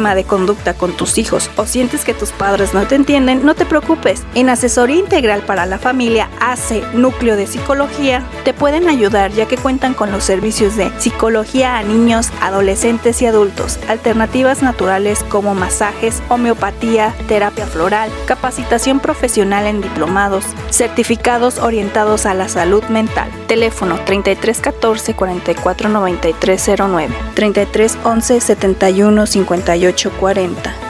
De conducta con tus hijos o sientes que tus padres no te entienden, no te preocupes. En Asesoría Integral para la Familia AC Núcleo de Psicología te pueden ayudar ya que cuentan con los servicios de psicología a niños, adolescentes y adultos, alternativas naturales como masajes, homeopatía, terapia floral, capacitación profesional en diplomados, certificados orientados a la salud mental. Teléfono 3314 44 93 09, 33 11 71 58 40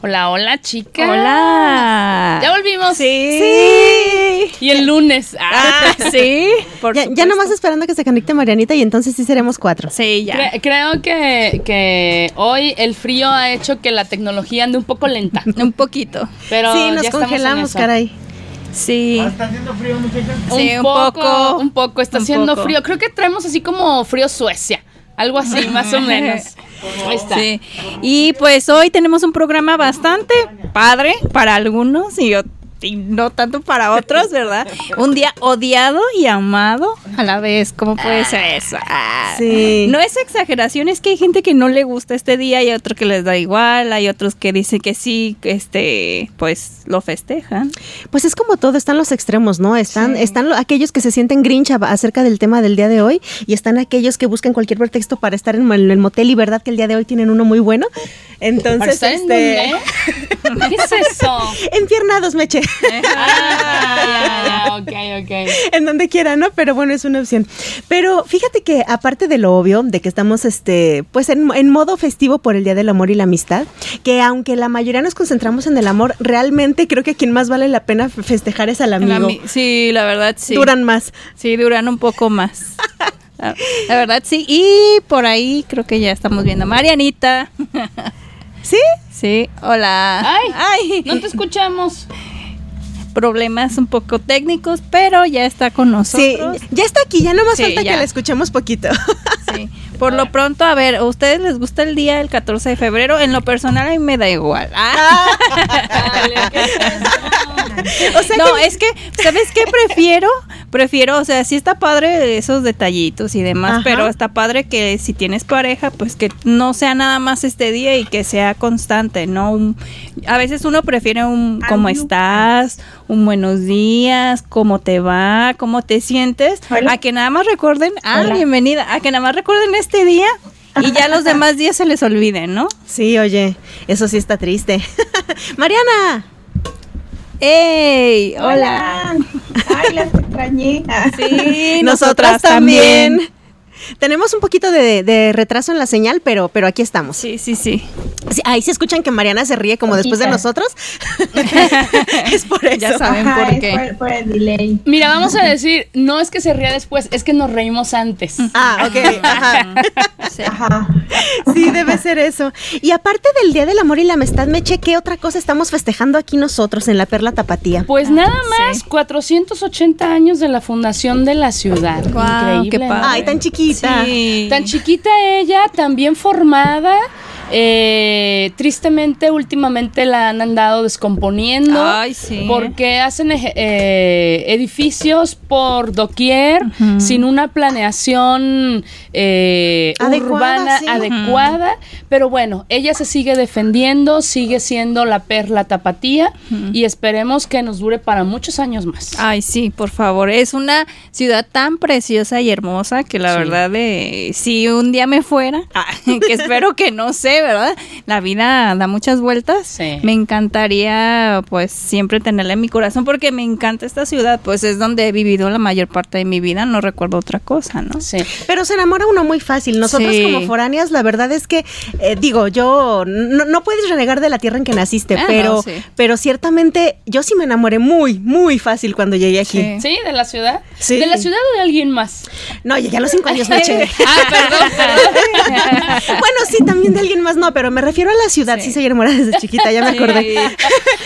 Hola, hola, chicas. Hola. Ya volvimos. Sí. sí. Y el lunes. Ah, sí. Por ya, ya, nomás esperando que se conecte Marianita y entonces sí seremos cuatro. Sí, ya. Cre creo que, que, hoy el frío ha hecho que la tecnología ande un poco lenta. un poquito. Pero sí, nos ya congelamos, caray. Sí. ¿Está haciendo frío, muchachos? Sí, un, un poco, poco. Un poco, está un haciendo poco. frío. Creo que traemos así como frío Suecia. Algo así, más o menos. Ahí está. Sí. Y pues hoy tenemos un programa bastante padre para algunos y y no tanto para otros, ¿verdad? Un día odiado y amado a la vez. ¿Cómo puede ser eso? Ah, Sí. No es exageración, es que hay gente que no le gusta este día y otro que les da igual, hay otros que dicen que sí, que este, pues lo festejan. Pues es como todo, están los extremos, ¿no? Están, están lo- aquellos que se sienten grinch a- acerca del tema del día de hoy y están aquellos que buscan cualquier pretexto para estar en, el motel y verdad que el día de hoy tienen uno muy bueno. Entonces, ¿Para estar en este, dónde? ¿Qué es eso? empiernados, meche. Ah, ok, ok. en donde quiera, ¿no? Pero bueno, es una opción. Pero fíjate que aparte de lo obvio, de que estamos este, pues en, en modo festivo por el Día del Amor y la Amistad, que aunque la mayoría nos concentramos en el amor, realmente creo que a quien más vale la pena festejar es al amigo. ami- sí, la verdad sí. Duran más. Sí, duran un poco más. La, verdad sí. Y por ahí creo que ya estamos viendo Marianita. ¿Sí? Sí, hola. Ay, Ay, no te escuchamos. problemas un poco técnicos, pero ya está con Sí, nosotros. ya está aquí, ya no más Sí, falta ya. que la escuchemos poquito. Sí. Por lo pronto, a ver, ¿a ustedes les gusta el día del 14 de febrero? En lo personal a mí me da igual. Ah, Dale, ¿qué es eso? o sea no, que- es que, ¿sabes qué prefiero? Prefiero, o sea, sí está padre esos detallitos y demás, Ajá. pero está padre que si tienes pareja, pues que no sea nada más este día y que sea constante, ¿no? Un- a veces uno prefiere un cómo estás, un buenos días, cómo te va, cómo te sientes, a que nada más recuerden, ah, bienvenida, a que nada más recuerden este día y ya los demás días se les olviden, ¿no? Sí, oye, eso sí está triste. Mariana. ¡Ey! ¡Hola! Ay, las extrañé. Sí, nosotras también. Tenemos un poquito de, de retraso en la señal, pero, pero aquí estamos. Sí, sí, sí. Sí, ahí se escuchan que Mariana se ríe como después de nosotros. es por eso. Ya saben Ajá, por qué. Por, por el delay. Mira, vamos a decir, no es que se ría después, es que nos reímos antes. Ah, ok. Ajá. Sí. Ajá. Sí, debe ser eso. Y aparte del Día del Amor y la Amistad, me ¿qué otra cosa estamos festejando aquí nosotros en la Perla Tapatía? Pues nada más, 480 años de la fundación de la ciudad. Guau, Increíble. qué padre. Ay, tan chiquita. Sí. Tan chiquita ella, tan bien formada. Eh, tristemente, últimamente la han andado descomponiendo. Ay, sí. Porque hacen eje- eh, edificios por doquier, sin una planeación eh, Adecuada, urbana sí. adecuada. Pero bueno, ella se sigue defendiendo, sigue siendo la perla tapatía y esperemos que nos dure para muchos años más. Ay, sí, por favor. Es una ciudad tan preciosa y hermosa que la Sí. verdad, de, si un día me fuera, ah, que espero que no sé, ¿verdad? La vida da muchas vueltas. Sí. Me encantaría, pues, siempre tenerla en mi corazón porque me encanta esta ciudad. Pues es donde he vivido la mayor parte de mi vida. No recuerdo otra cosa, ¿no? Sí. Pero se enamora uno muy fácil. Nosotros Sí. como foráneas, la verdad es que, eh, digo, yo, no, no puedes renegar de la tierra en que naciste, Ah, pero, no, sí. pero ciertamente yo sí me enamoré muy, muy fácil cuando llegué aquí. Sí. ¿Sí? ¿De la ciudad? Sí. ¿De la ciudad o de alguien más? No, llegué a los cinco años, me eché. Ah, perdón, perdón. bueno, sí, también de alguien más, no, pero me refiero a la ciudad. Sí, Sí. soy enamorada desde chiquita, ya me acordé.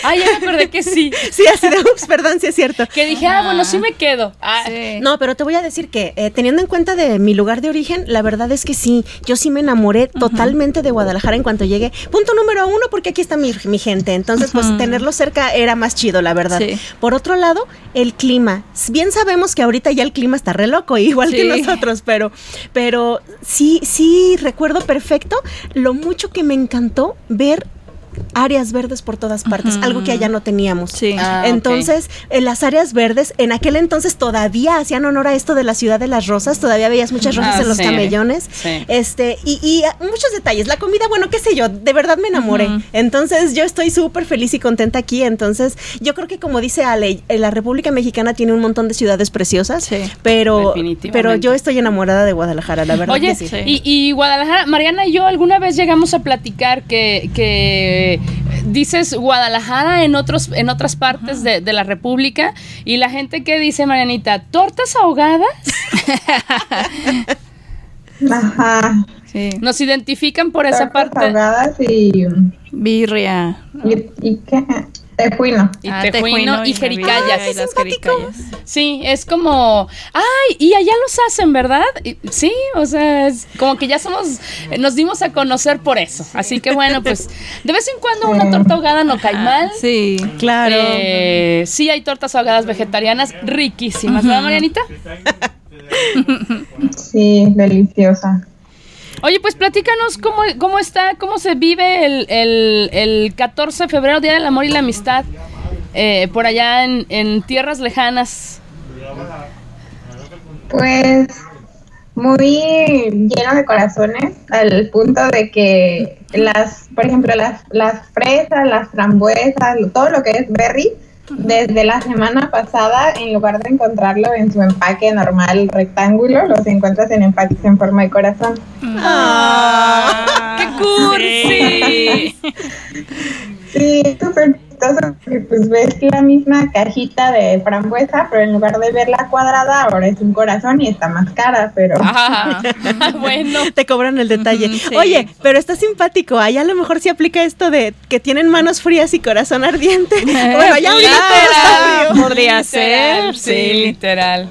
Ah, ya me acordé que sí. Sí, así de, ups, perdón, sí es cierto. Que dije, ah, bueno, sí me quedo. Ah, Sí. No, pero te voy a decir que eh, teniendo en cuenta de mi lugar de origen, la verdad es que sí, yo sí me enamoré totalmente de Guadalajara en cuanto llegué. Punto número uno, porque aquí está mi, mi gente, entonces pues tenerlo cerca era más chido, la verdad. Sí. Por otro lado, el clima. Bien sabemos que ahorita ya el clima está re loco, igual que nosotros, pero, pero sí, sí recuerdo perfecto lo mucho que me encantó ver áreas verdes por todas partes, algo que allá no teníamos. Sí. Ah. Entonces, en las áreas verdes, en aquel entonces todavía hacían honor a esto de la ciudad de las rosas, todavía veías muchas rosas Ah, en los sí. camellones. Sí. Este, y, y, ah, muchos detalles. La comida, bueno, qué sé yo, de verdad me enamoré. Entonces, yo estoy súper feliz y contenta aquí. Entonces, yo creo que como dice Ale, eh, la República Mexicana tiene un montón de ciudades preciosas, Sí. pero, pero yo estoy enamorada de Guadalajara, la verdad. Oye, que y, y Guadalajara, Mariana y yo alguna vez llegamos a platicar que, que dices Guadalajara en otros en otras partes de, de la República y la gente que dice Marianita, tortas ahogadas, Ajá. Sí. nos identifican por esa Tortas parte. ahogadas y, Birria. y, y qué. Tejuino. y Ah, tejuino y Navidad jericayas. y las jericayas. Sí, es como, ay, y allá los hacen, ¿verdad? Y- sí, o sea, es como que ya somos, eh, nos dimos a conocer por eso. Así que bueno, pues de vez en cuando una torta ahogada no cae mal. Sí. Claro. Eh, sí hay tortas ahogadas vegetarianas riquísimas, ¿verdad, Marianita? Sí, deliciosa. Oye, pues platícanos cómo, cómo está, cómo se vive el, el, el 14 de febrero, Día del Amor y la Amistad, eh, por allá en, tierras lejanas. Pues muy lleno de corazones, al punto de que las, por ejemplo, las, las fresas, las frambuesas, todo lo que es berry, desde la semana pasada, en lugar de encontrarlo en su empaque normal rectángulo, los encuentras en empaques en forma de corazón. Ah, ¡Qué cursi! Sí, súper chistoso porque pues ves la misma cajita de frambuesa, pero en lugar de verla cuadrada, ahora es un corazón y está más cara, pero... Ah, bueno. Te cobran el detalle. Sí. Oye, pero está simpático. Allá a lo mejor sí aplica esto de que tienen manos frías y corazón ardiente. bueno, ya ahorita todo está frío. Podría ser, Sí, sí. literal.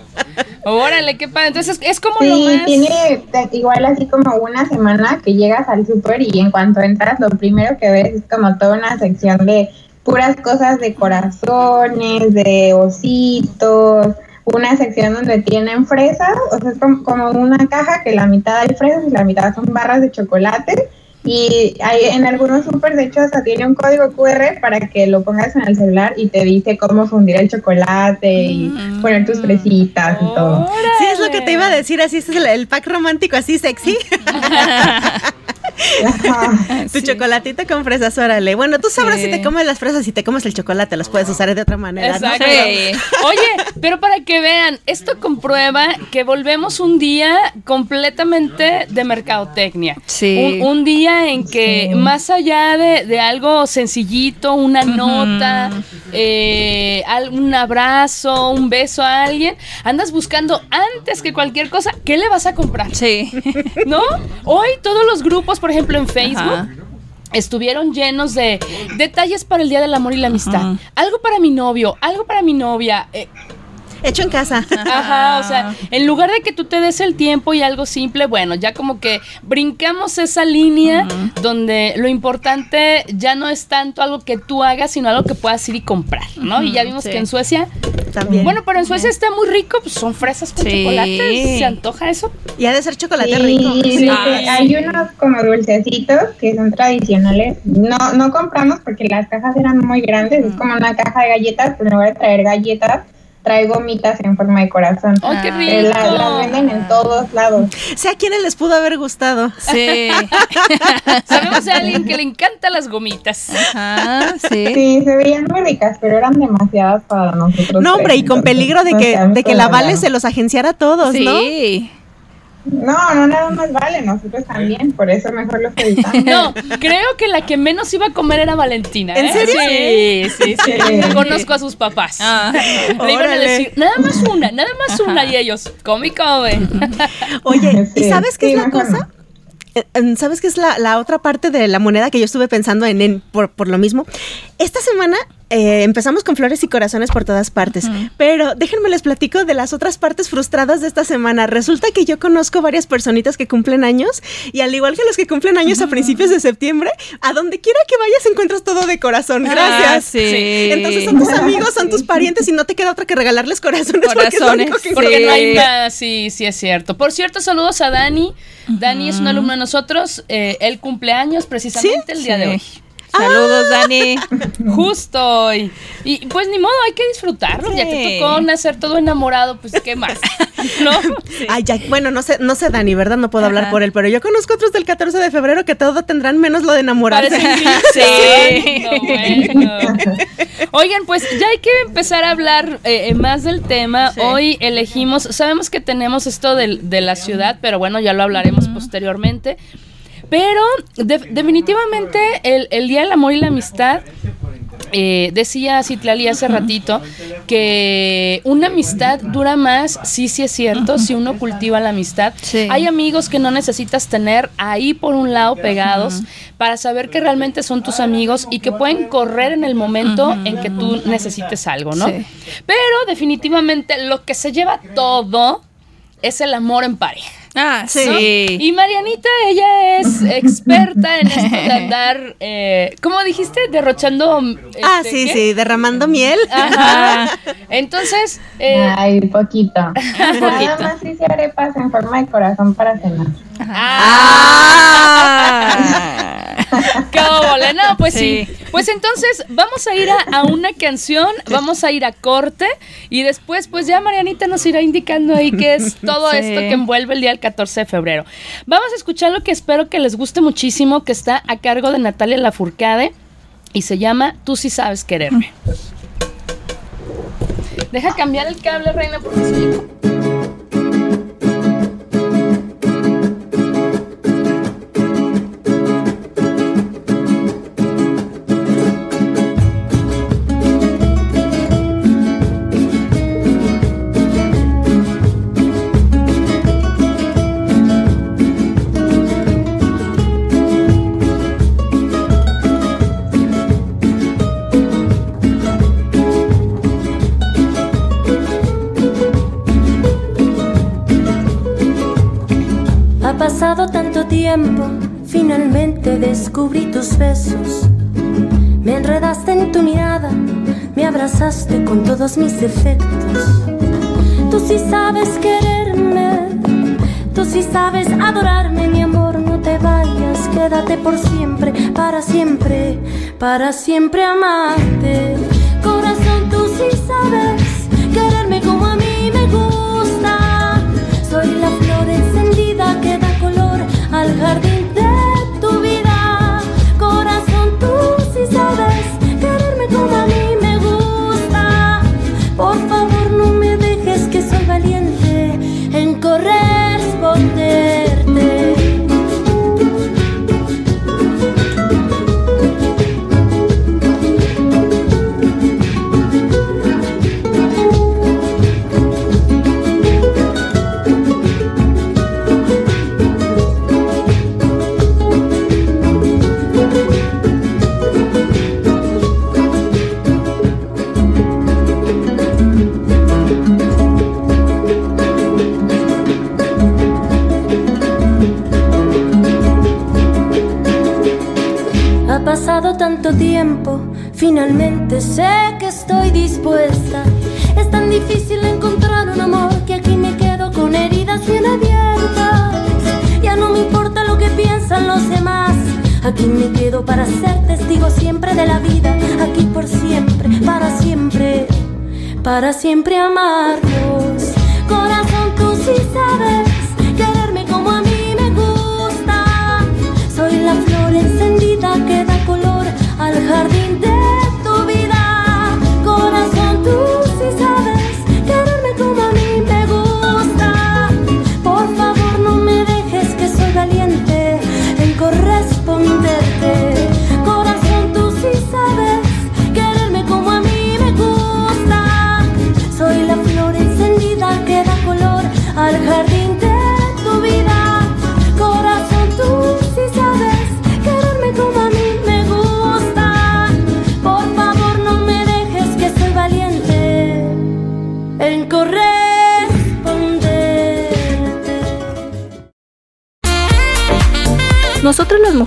Órale, qué padre. Entonces es como lo Sí, más. tiene te- igual así como una semana que llegas al súper y en cuanto entras lo primero que ves es como toda una sección de puras cosas de corazones, de ositos, una sección donde tienen fresas, o sea, es como, como una caja que la mitad hay fresas y la mitad son barras de chocolate. Y hay en algunos súper, de hecho, hasta tiene un código QR para que lo pongas en el celular y te dice cómo fundir el chocolate y poner tus fresitas y todo. Sí, es lo que te iba a decir. Así este es el, el pack romántico, así sexy. Ajá. tu chocolatito con fresas, órale. Bueno, tú sabrás Sí. si te comes las fresas y te comes el chocolate. Los puedes usar de otra manera. Oye, pero para que vean, esto comprueba que volvemos un día completamente de mercadotecnia. Sí. Un, un día en que Sí. más allá de, de algo sencillito, una nota, eh, al- un abrazo, un beso a alguien, andas buscando antes que cualquier cosa, ¿qué le vas a comprar? Sí. ¿No? Hoy todos los grupos, por ejemplo, en Facebook. Ajá. Estuvieron llenos de detalles para el Día del Amor y la Amistad. Algo para mi novio, algo para mi novia. eh, Hecho en casa. Ajá, o sea, en lugar de que tú te des el tiempo y algo simple, bueno, ya como que brincamos esa línea donde lo importante ya no es tanto algo que tú hagas, sino algo que puedas ir y comprar, ¿no? Y ya vimos sí. que en Suecia, También. bueno, pero en Suecia está muy rico, pues son fresas con Sí. chocolate, ¿se antoja eso? y ha de ser chocolate Sí, rico. sí, Sí. hay unos como dulcecitos que son tradicionales. No, no compramos porque las cajas eran muy grandes. Es como una caja de galletas, pero en lugar de traer galletas, trae gomitas en forma de corazón. ¡Oh, qué Ah. rico! Eh, la- las venden en todos lados. Sé a quiénes les pudo haber gustado. Sí. Sabemos de alguien que le encantan las gomitas. Ajá, sí. Sí, se veían muy ricas, pero eran demasiadas para nosotros. No, hombre, tres, y con entonces, peligro de que, de que la las Vale se los agenciara a todos, ¿no? Sí. No, no nada más vale, nosotros también, por eso mejor los evitamos. No, creo que la que menos iba a comer era Valentina. ¿En ¿eh? serio? Sí, sí, sí. Sí. Conozco a sus papás. Ah. Le iban a Órale. decir, nada más una, nada más una. Y ellos, come y come. Oye, ¿y Sí, sabes qué sí, es la cosa? Eh, em, ¿Sabes qué es la, la otra parte de la moneda que yo estuve pensando en, en- por, por lo mismo? Esta semana eh, empezamos con flores y corazones por todas partes, pero déjenme les platico de las otras partes frustradas de esta semana. Resulta que yo conozco varias personitas que cumplen años y al igual que los que cumplen años a principios de septiembre, a donde quiera que vayas encuentras todo de corazón. Gracias. Ah, sí. Entonces son tus amigos, son tus parientes y no te queda otra que regalarles corazones. porque es lo Corazones, único que Porque Sí. no hay más, sí, sí es cierto. Por cierto, saludos a Dani. Dani es un alumno de nosotros. eh, él cumple años precisamente el día de hoy. Saludos, Dani. Justo hoy. Y pues ni modo, hay que disfrutarlo. Ya te tocó nacer todo enamorado, pues qué más. ¿No? Ay, ya, bueno, no sé, no sé Dani, ¿verdad? No puedo hablar por él, pero yo conozco otros del 14 de febrero que todo tendrán menos lo de enamorarse. Sí. No, bueno. Oigan, pues ya hay que empezar a hablar eh, eh, más del tema. Sí. Hoy elegimos, sabemos que tenemos esto de, la ciudad, pero bueno, ya lo hablaremos posteriormente. Pero de- definitivamente el, el Día del Amor y la Amistad eh, decía Citlali hace ratito que una amistad dura más, sí, sí es cierto, si uno cultiva la amistad. Sí. Hay amigos que no necesitas tener ahí por un lado pegados para saber que realmente son tus amigos y que pueden correr en el momento en que tú necesites algo, ¿no? Sí. Pero definitivamente lo que se lleva todo es el amor en pareja. Ah, sí. ¿no? Y Marianita, ella es experta en esto de andar, eh, ¿cómo dijiste? Derrochando. Ah, este, sí, ¿qué? sí, derramando miel. Ajá. Entonces, eh, Ay, poquito. Nada poquito. más hice arepas en forma de corazón para cenar. Ah. ¡Qué óvole! No, pues sí. Sí. Pues entonces vamos a ir a, a una canción, vamos a ir a corte y después pues ya Marianita nos irá indicando ahí qué es todo Sí. esto que envuelve el día del 14 de febrero. Vamos a escuchar lo que espero que les guste muchísimo, que está a cargo de Natalia Lafourcade y se llama Tú sí sabes quererme. Deja cambiar el cable, reina, porque soy... pasado tanto tiempo, finalmente descubrí tus besos. Me enredaste en tu mirada, me abrazaste con todos mis defectos. Tú sí sabes quererme, tú sí sabes adorarme, mi amor, no te vayas, quédate por siempre, para siempre, para siempre amarte. Corazón, tú sí sabes quererme jardín finalmente sé que estoy dispuesta. Es tan difícil encontrar un amor que aquí me quedo con heridas bien abiertas. Ya no me importa lo que piensan los demás. Aquí me quedo para ser testigo siempre de la vida. Aquí por siempre, para siempre, para siempre amarnos.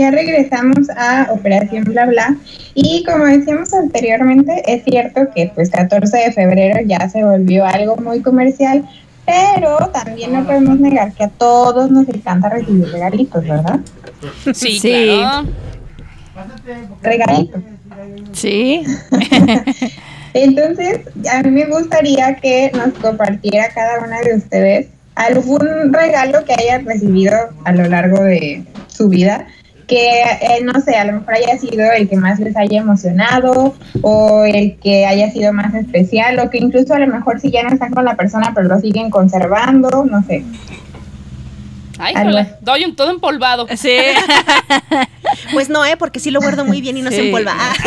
Ya regresamos a Operación Bla Bla y como decíamos anteriormente, es cierto que pues 14 de febrero ya se volvió algo muy comercial, pero también no podemos negar que a todos nos encanta recibir regalitos, ¿verdad? Sí, Sí. claro. Regalitos. Sí. Entonces, a mí me gustaría que nos compartiera cada una de ustedes algún regalo que hayan recibido a lo largo de su vida que, eh, no sé, a lo mejor haya sido el que más les haya emocionado o el que haya sido más especial o que incluso a lo mejor si ya no están con la persona pero lo siguen conservando, no sé. Ay, Algo. jole, doy un todo empolvado. Sí. Pues no, ¿eh? Porque sí lo guardo muy bien y no se Sí. empolva. Ah.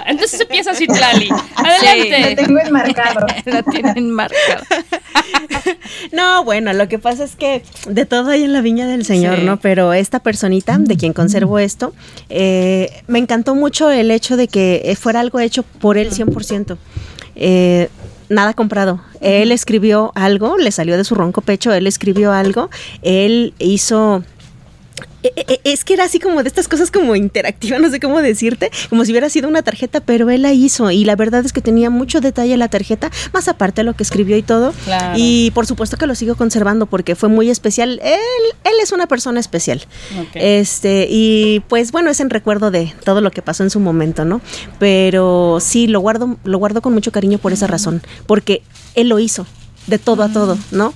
Ah, entonces empieza así, Tlali. Adelante. Lo tengo enmarcado. Lo tienen marcado. No, bueno, lo que pasa es que de todo hay en la viña del Señor, Sí. ¿no? Pero esta personita de quien conservo esto, eh, me encantó mucho el hecho de que fuera algo hecho por él 100%. Eh, nada comprado. Él escribió algo, le salió de su ronco pecho, él escribió algo, él hizo... e- e- Es que era así como de estas cosas como interactiva, no sé cómo decirte, como si hubiera sido una tarjeta, pero él la hizo y la verdad es que tenía mucho detalle la tarjeta, más aparte de lo que escribió y todo. Claro. Y por supuesto que lo sigo conservando porque fue muy especial. Él, él es una persona especial. Este, y pues bueno, es en recuerdo de todo lo que pasó en su momento, ¿no? Pero sí, lo guardo, lo guardo con mucho cariño por esa razón, porque él lo hizo, de todo a todo, ¿no?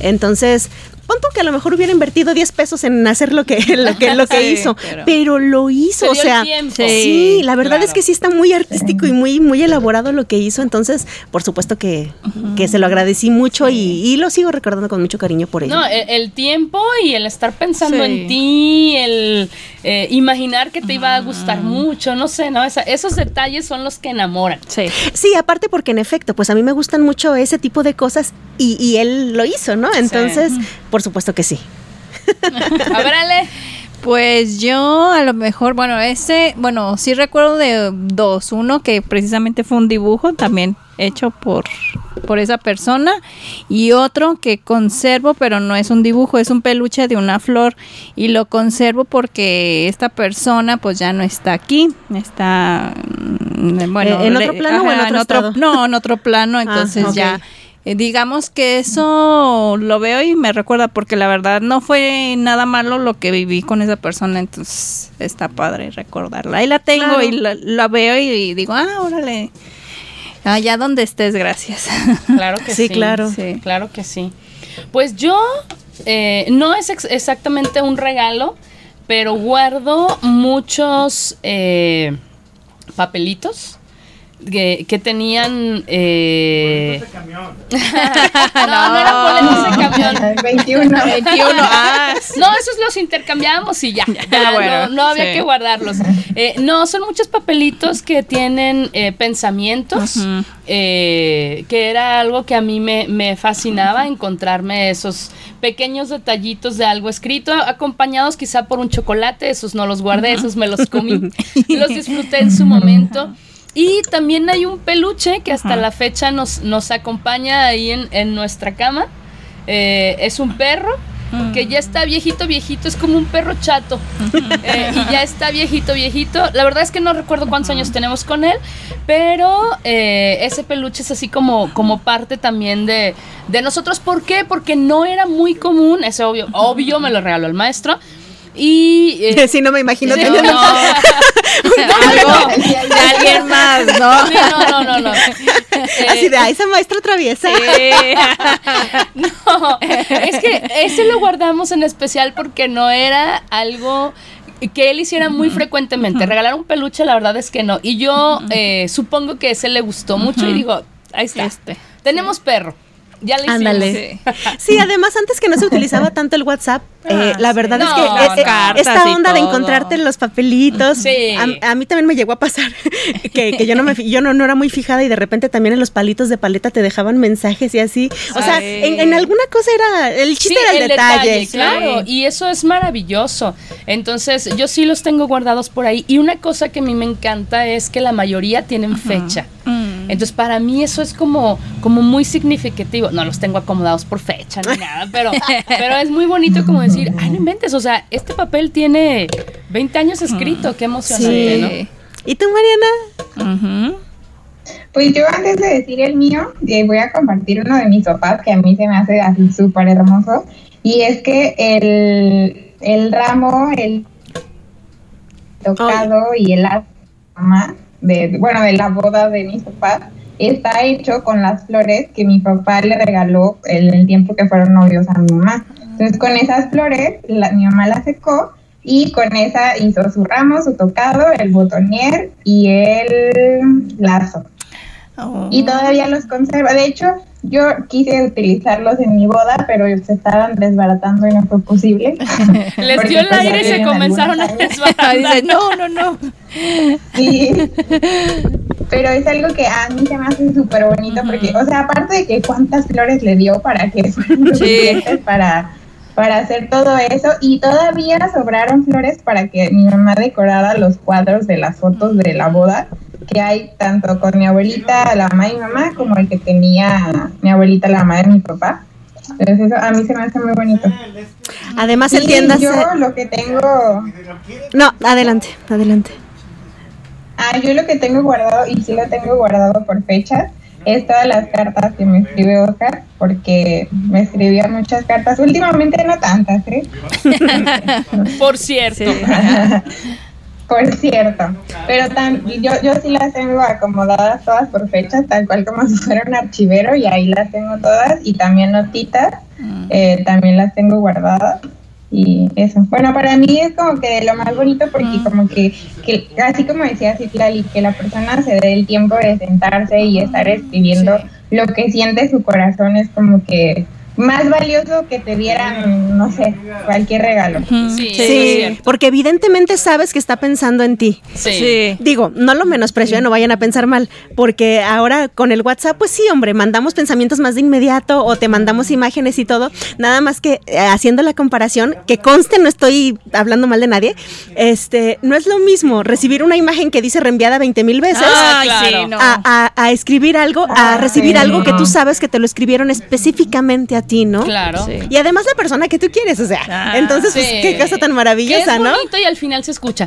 Entonces, pon tú que a lo mejor hubiera invertido 10 pesos en hacer lo que, lo que, lo que Sí, hizo, pero- pero, lo hizo, o sea, sí, la verdad claro. es que sí está muy artístico y muy, muy elaborado lo que hizo, entonces, por supuesto que, que se lo agradecí mucho y, y lo sigo recordando con mucho cariño por ello. No, el, el tiempo y el estar pensando en ti, el eh, imaginar que te iba a gustar mucho, no sé, ¿no? Esa- esos detalles son los que enamoran. Sí. Sí, aparte porque en efecto, pues a mí me gustan mucho ese tipo de cosas y, y él lo hizo, ¿no? Entonces, por supuesto que sí. A ver, Ale. Pues yo a lo mejor, bueno, ese, bueno, sí recuerdo de dos. Uno que precisamente fue un dibujo también hecho por, por esa persona. Y otro que conservo, pero no es un dibujo, es un peluche de una flor. Y lo conservo porque esta persona pues ya no está aquí. Está, mm, bueno. ¿En otro plano o en otro? No, en otro plano. Entonces ok. ya eh, digamos que eso lo veo y me recuerda porque la verdad no fue nada malo lo que viví con esa persona, entonces está padre recordarla. Ahí la tengo Claro. y la, la veo y digo, ah, órale. Allá donde estés, gracias. Claro que sí. Sí, claro. Sí. Claro que sí. Pues yo eh, no es ex- exactamente un regalo, pero guardo muchos eh, papelitos que, que tenían... eh, no, no eran boletos de camión. 21. 21, ah, No, esos los intercambiamos y ya. Ya, bueno, no, no había sí. que guardarlos. Eh, no, son muchos papelitos que tienen eh, pensamientos, eh, que era algo que a mí me, me fascinaba, encontrarme esos pequeños detallitos de algo escrito, acompañados quizá por un chocolate, esos no los guardé, esos me los comí, los disfruté en su momento. Y también hay un peluche que hasta la fecha nos, nos acompaña ahí en, en nuestra cama. Eh, es un perro que ya está viejito, viejito, es como un perro chato. Eh, y ya está viejito, viejito. La verdad es que no recuerdo cuántos años tenemos con él, pero eh, ese peluche es así como, como parte también de, de nosotros. ¿Por qué? Porque no era muy común, es obvio, obvio me lo regaló el maestro. Y... eh, sí, no me imagino teniendo- no. algo de alguien más, ¿no? Sí, no, no, no, no. Así Eh, de, ah, esa maestra traviesa. No, es que ese lo guardamos en especial porque no era algo que él hiciera muy frecuentemente. Regalar un peluche, la verdad es que no. Y yo eh, supongo que ese le gustó mucho y digo, ahí está. Este. Tenemos perro. Ya le. Ándale. Sí, además antes que no se utilizaba tanto el WhatsApp, eh, Ah, la sí. verdad No, es que eh, eh, esta onda de encontrarte los papelitos, Sí. a, a mí también me llegó a pasar que, que yo no me yo no, no era muy fijada y de repente también en los palitos de paleta te dejaban mensajes y así. O sea, en, en alguna cosa era el chiste Sí, era el, detalle. claro, y eso es maravilloso. Entonces, yo sí los tengo guardados por ahí. Y una cosa que a mí me encanta es que la mayoría tienen fecha. Mm. Entonces, para mí eso es como, como muy significativo. No los tengo acomodados por fecha ni nada, pero, pero es muy bonito como decir, ay, no inventes, o sea, este papel tiene 20 años escrito, qué emocionante, Sí. ¿no? ¿Y tú, Mariana? Pues yo antes de decir el mío, eh, voy a compartir uno de mis papás que a mí se me hace así súper hermoso. Y es que el, el ramo, el tocado y el arte mamá, de, bueno, de la boda de mis papás, está hecho con las flores que mi papá le regaló en el tiempo que fueron novios a mi mamá. Entonces con esas flores la, mi mamá las secó y con esa hizo su ramo, su tocado, el botonier y el lazo. Oh. Y todavía los conserva. De hecho, yo quise utilizarlos en mi boda, pero se estaban desbaratando y no fue posible. Les dio el pues aire y se comenzaron a desbaratar. Dice, no, no, no. Sí. Pero es algo que a mí se me hace súper bonito porque, o sea, aparte de que cuántas flores le dio para que fueran suficientes para, para hacer todo eso y todavía sobraron flores para que mi mamá decorara los cuadros de las fotos de la boda que hay tanto con mi abuelita, la mamá de mi mamá, como el que tenía mi abuelita, la mamá de mi papá. Entonces eso a mí se me hace muy bonito. Además, Y entiéndase. yo lo que tengo No, adelante, adelante. Ah, yo lo que tengo guardado, y sí lo tengo guardado por fechas, es todas las cartas que me escribe Oscar, porque me escribía muchas cartas. Últimamente no tantas, ¿eh? Por cierto. por cierto. Pero tan, yo, yo sí las tengo acomodadas todas por fechas, tal cual como si fuera un archivero, y ahí las tengo todas, y también notitas, eh, también las tengo guardadas. Y eso. Bueno, para mí es como que lo más bonito porque como que, que así como decía Citlali, que la persona se dé el tiempo de sentarse y estar escribiendo lo que siente su corazón es como que más valioso que te dieran, no sé, cualquier regalo. Sí, porque evidentemente sabes que está pensando en ti. Sí. Digo, no lo menosprecio, no vayan a pensar mal, porque ahora con el WhatsApp, pues sí, hombre, mandamos pensamientos más de inmediato o te mandamos imágenes y todo, nada más que eh, haciendo la comparación, que conste, no estoy hablando mal de nadie, este, no es lo mismo recibir una imagen que dice reenviada 20 mil veces. Ah, claro. A, a- a escribir algo, a Ah, recibir algo que tú sabes que te lo escribieron específicamente a ti, ¿no? Claro. Sí. Y además la persona que tú quieres, o sea, Ah, entonces, pues, qué cosa tan Que es maravillosa, ¿no? bonito y al final se escucha.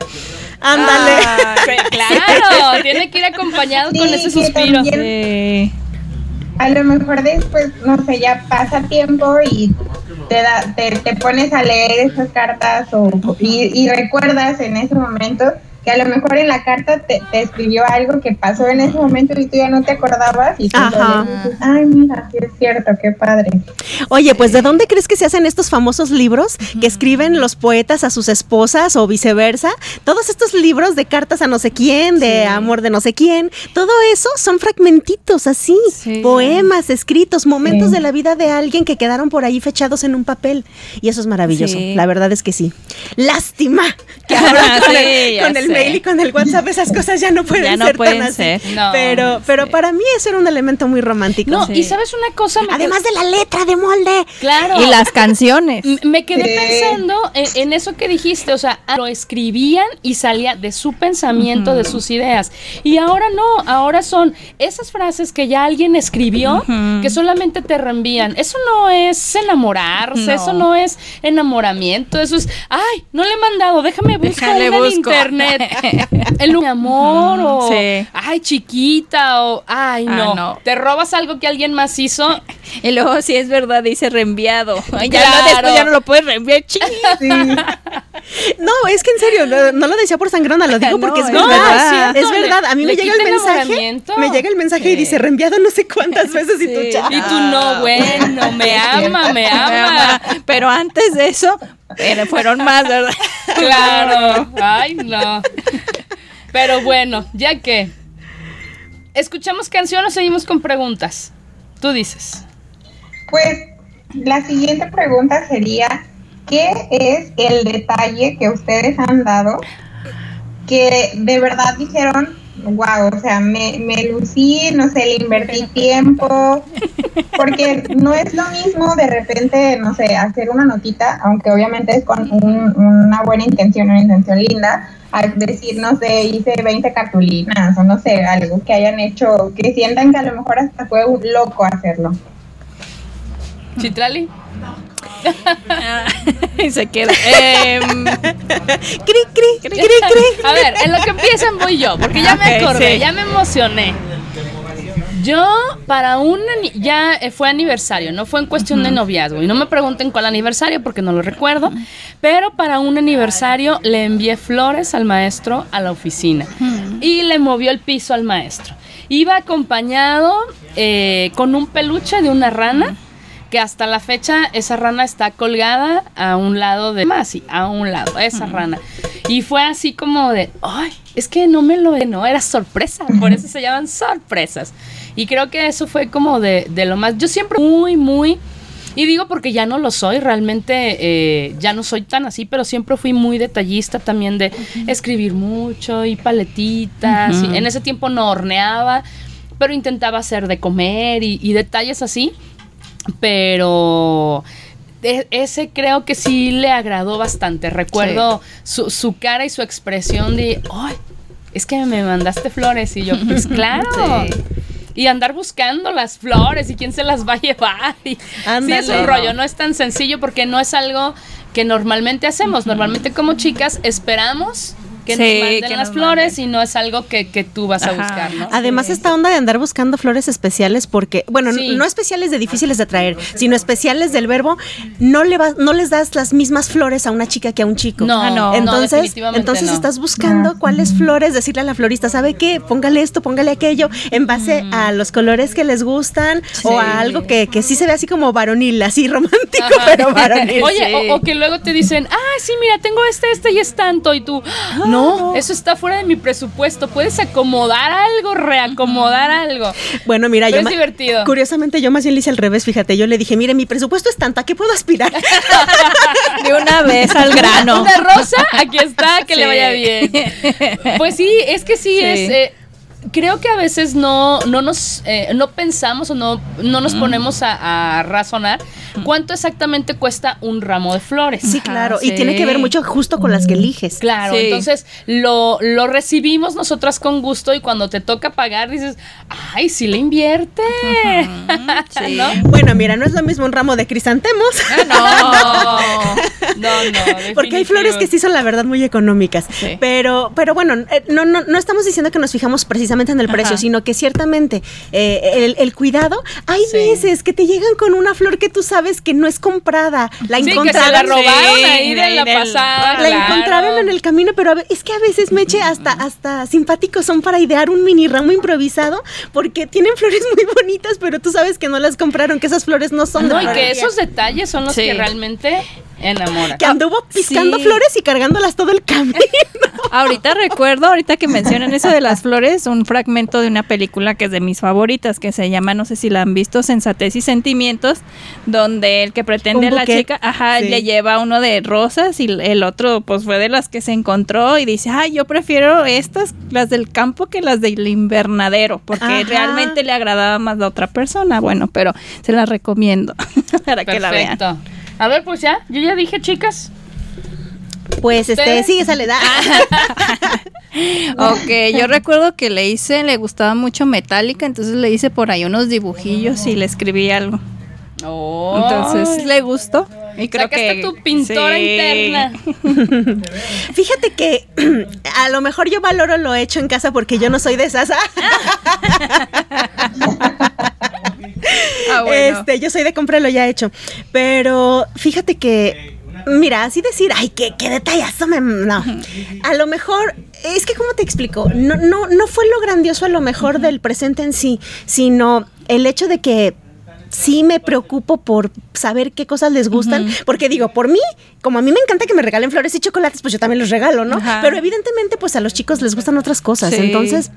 Ándale. Ay, Claro, tiene que ir acompañado con ese suspiro. Sí. A lo mejor después, no sé, ya pasa tiempo y te, da, te, te pones a leer esas cartas o, y, y recuerdas en ese momento que a lo mejor en la carta te, te escribió algo que pasó en ese momento y tú ya no te acordabas y tú dices, ay, mira, sí es cierto, qué padre. Oye, pues ¿de dónde crees que se hacen estos famosos libros que escriben los poetas a sus esposas o viceversa? Todos estos libros de cartas a no sé quién, de amor de no sé quién, todo eso son fragmentitos así, Sí. poemas escritos, momentos Sí. de la vida de alguien que quedaron por ahí fechados en un papel. Y eso es maravilloso, la verdad es que sí. Lástima que ahora con, Sí, el, ya con el sé. Mail y con el WhatsApp esas cosas ya no pueden Ya no ser pueden tan así. ser. No. pero pero para mí eso era un elemento muy romántico. No, Sí. y sabes una cosa, Además de la letra de molde. claro. Y las canciones. Me quedé Sí. pensando en, en eso que dijiste, o sea, lo escribían y salía de su pensamiento, de sus ideas. Y ahora no, ahora son esas frases que ya alguien escribió que solamente te reenvían. Eso no es enamorarse, No. eso no es enamoramiento, eso es, ay, no le he mandado, déjame buscar en busco. internet. El mi amor o sí. ay, chiquita o ay, Ah, no. no. Te robas algo que alguien más hizo. Y luego, si es verdad, dice reenviado. Ay, ya, Claro. no, después ya no lo puedes reenviar. Ching. No, es que en serio, no, no lo decía por sangrona, lo digo No, porque es es verdad. verdad. es verdad, a mí me llega el mensaje, me llega el mensaje y dice reenviado no sé cuántas veces y tú Sí. ya. Y tú no, bueno, me ama, me ama. Pero antes de eso, pero fueron más, ¿verdad? Claro. Ay, no. Pero bueno, ya que escuchamos canción o seguimos con preguntas. Tú dices. Pues la siguiente pregunta sería, ¿qué es el detalle que ustedes han dado que de verdad dijeron, wow, o sea, me, me lucí, no sé, le invertí tiempo, porque no es lo mismo de repente, no sé, hacer una notita, aunque obviamente es con un- una buena intención, una intención linda, a decir, no sé, hice 20 cartulinas o no sé, algo que hayan hecho, que sientan que a lo mejor hasta fue un loco hacerlo. Chitrali. y se queda. Em, Cri, cri, cri, cri. A ver, en lo que empiezan voy yo, porque ya me Ok, acordé, sí. ya me emocioné. Yo, para un. Ya eh, fue aniversario, no fue en cuestión de noviazgo. Y no me pregunten cuál aniversario porque no lo recuerdo. Pero para un aniversario le envié flores al maestro a la oficina. Y le movió el piso al maestro. Iba acompañado eh, con un peluche de una rana. Que hasta la fecha esa rana está colgada a un lado de. Más, sí, a un lado, esa rana. Y fue así como de. ¡Ay! Es que no me lo. No, era sorpresa. Por eso se llaman sorpresas. Y creo que eso fue como de, de lo más. Yo siempre muy, muy. Y digo porque ya no lo soy, realmente eh, ya no soy tan así, pero siempre fui muy detallista también de escribir mucho y paletitas. y en ese tiempo no horneaba, pero intentaba hacer de comer y, y detalles así. Pero e- ese creo que sí le agradó bastante. Recuerdo su, su cara y su expresión de, ¡ay! Es que me mandaste flores y yo, pues claro. Y andar buscando las flores y quién se las va a llevar. Y, sí, es un rollo, no es tan sencillo porque no es algo que normalmente hacemos. Normalmente como chicas esperamos que Sí, nos manden que las nos flores manden. y no es algo que, que tú vas a buscar, ¿no? Además, esta onda de andar buscando flores especiales, porque, bueno, Sí. no especiales de difíciles de traer, sino especiales del verbo, no le vas, no les das las mismas flores a una chica que a un chico. No, Ah, no. Entonces, definitivamente entonces no. estás buscando cuáles flores, decirle a la florista, ¿sabe qué? Póngale esto, póngale aquello, en base a los colores que les gustan o a algo que, que sí se ve así como varonil, así romántico, Ajá. pero varonil. Oye, sí. o, o que luego te dicen, ah, sí, mira, tengo este, este y es tanto. Y tú, no, eso está fuera de mi presupuesto. Puedes acomodar algo, reacomodar algo. Bueno, mira, Pero yo es divertido. Curiosamente, yo más bien le hice al revés, fíjate. Yo le dije, mire, mi presupuesto es tanto, ¿a qué puedo aspirar? De una vez al grano. Una rosa, aquí está, que le vaya bien. Pues sí, es que sí, Sí. es. eh, creo que a veces no, no nos eh, no pensamos o no, no nos ponemos a, a razonar cuánto exactamente cuesta un ramo de flores. Sí, claro. Y sí. tiene que ver mucho justo con las que eliges. Claro, Sí. entonces lo, lo recibimos nosotras con gusto y cuando te toca pagar dices, ay, sí le invierte. sí. ¿No? Bueno, mira, no es lo mismo un ramo de crisantemos. Ah, No, no, no. Porque hay flores que sí son la verdad muy económicas. Sí. Pero, pero bueno, eh, no, no, no estamos diciendo que nos fijamos precisamente en el precio, Ajá. sino que ciertamente eh, el, el cuidado, hay Sí. veces que te llegan con una flor que tú sabes que no es comprada. La Sí, que se encontraron. la robaron Sí, ahí de de- la del- pasada. La claro. encontraron en el camino, pero a es que a veces Meche hasta, hasta simpáticos son para idear un mini ramo improvisado porque tienen flores muy bonitas, pero tú sabes que no las compraron, que esas flores no son de No, y que esos detalles son los Sí. que realmente enamoran. que anduvo piscando sí. flores y cargándolas todo el camino. Ahorita recuerdo, ahorita que mencionan eso de las flores, un fragmento de una película que es de mis favoritas, que se llama, no sé si la han visto, Sensatez y Sentimientos, donde el que pretende Un a la chica, ajá, sí. le lleva uno de rosas y el otro pues fue de las que se encontró y dice, ay, yo prefiero estas, las del campo, que las del invernadero, porque Ajá. realmente le agradaba más la otra persona. Bueno, pero se las recomiendo para que la vean. A ver, pues ya, yo ya dije, chicas. Pues este, sí, esa le da. Ok, yo recuerdo que le hice, le gustaba mucho Metallica, entonces le hice por ahí unos dibujillos y le escribí algo. Oh. Entonces le gustó. Y creo Sacaste que tu pintora sí. interna. Fíjate que a lo mejor yo valoro lo hecho en casa porque yo no soy de esas. Ah, bueno. Este, yo soy de comprarlo ya hecho. Pero fíjate que, mira, así decir, ay, qué, qué detallazo me. No. A lo mejor, es que, ¿cómo te explico? No, no, no fue lo grandioso a lo mejor del presente en sí, sino el hecho de que. Sí me preocupo por saber qué cosas les gustan, porque digo, por mí, como a mí me encanta que me regalen flores y chocolates, pues yo también los regalo, ¿no? Ajá. Pero evidentemente, pues a los chicos les gustan otras cosas, Sí. entonces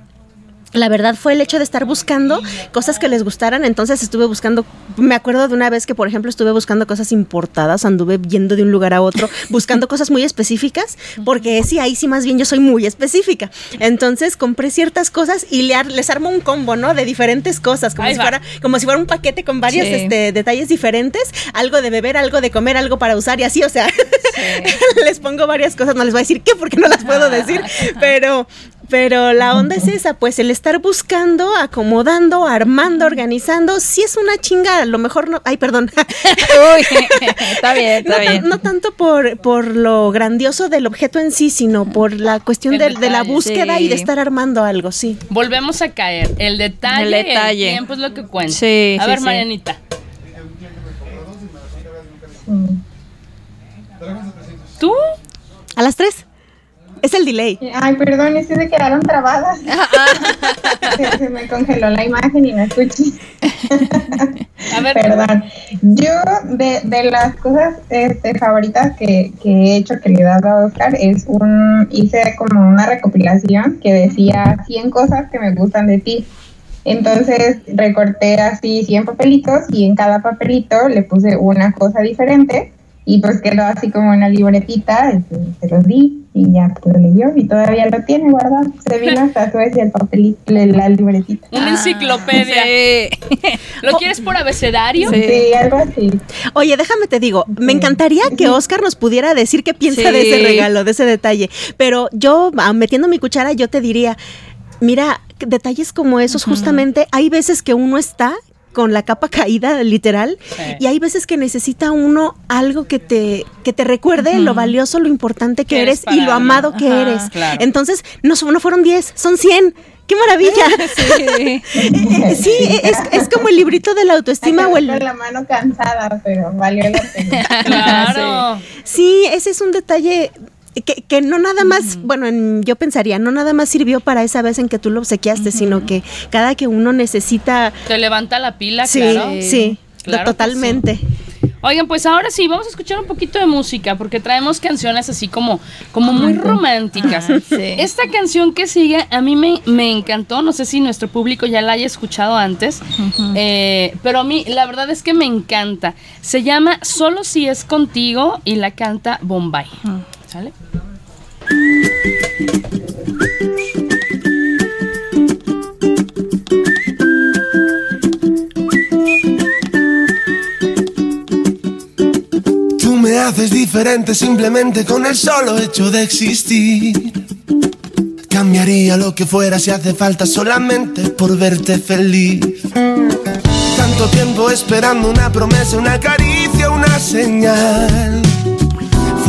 la verdad fue el hecho de estar buscando cosas que les gustaran. Entonces estuve buscando, me acuerdo de una vez que, por ejemplo, estuve buscando cosas importadas, anduve yendo de un lugar a otro, buscando cosas muy específicas, porque sí, ahí sí más bien yo soy muy específica. Entonces compré ciertas cosas y le ar- les armo un combo, ¿no? De diferentes cosas, como si fuera, como si fuera un paquete con varios Sí. este, detalles diferentes, algo de beber, algo de comer, algo para usar y así, o sea, les pongo varias cosas, no les voy a decir qué porque no las puedo decir, pero Pero la onda es esa, pues el estar buscando, acomodando, armando, organizando, sí es una chinga, a lo mejor no, ay, perdón. Uy, está bien, está no, bien. no tanto por, por lo grandioso del objeto en sí, sino por la cuestión El de, de la búsqueda sí. y de estar armando algo, sí. Volvemos a caer. El detalle, El el, detalle. tiempo es lo que cuenta. Sí, a sí, ver, sí. Marianita. ¿Tú? A las tres. Es el delay. Ay, perdón, es que se quedaron trabadas. se, se me congeló la imagen y no escuché. A ver, Perdón. Yo, de, de las cosas este, favoritas que, que he hecho que le he dado a Oscar, es un. Hice como una recopilación que decía 100 cosas que me gustan de ti. Entonces recorté así 100 papelitos y en cada papelito le puse una cosa diferente y pues quedó así como una libretita, este, se los di y ya lo leyó y todavía lo tiene guardado. Se vino hasta Suecia el papelito, la, la libretita. una enciclopedia. Sí. ¿Lo quieres por abecedario? Sí. Sí, algo así. Oye, déjame te digo, me encantaría que Oscar nos pudiera decir qué piensa Sí. de ese regalo, de ese detalle. Pero yo, ah, metiendo mi cuchara, yo te diría, mira, detalles como esos, justamente, hay veces que uno está con la capa caída, literal, Sí. y hay veces que necesita uno algo que te, que te recuerde lo valioso, lo importante que eres y lo amado que Ajá, eres. claro. Entonces, no, no fueron 10, son 100. ¡Qué maravilla! Sí. Eh, sí, es, es como el librito de la autoestima o el, la mano cansada, pero valió la pena. Claro. Sí, ese es un detalle que, que no nada más, bueno, en- yo pensaría, no nada más sirvió para esa vez en que tú lo obsequiaste, sino que cada que uno necesita... Te levanta la pila, sí, claro. sí, Claro totalmente. Oigan, pues ahora sí, vamos a escuchar un poquito de música, porque traemos canciones así como, como muy románticas. sí. Esta canción que sigue a mí me, me encantó, no sé si nuestro público ya la haya escuchado antes, eh, pero a mí la verdad es que me encanta. Se llama Solo si es contigo y la canta Bombay. ¿Sale? Tú me haces diferente simplemente con el solo hecho de existir. Cambiaría lo que fuera si hace falta solamente por verte feliz. Tanto tiempo esperando una promesa, una caricia, una señal.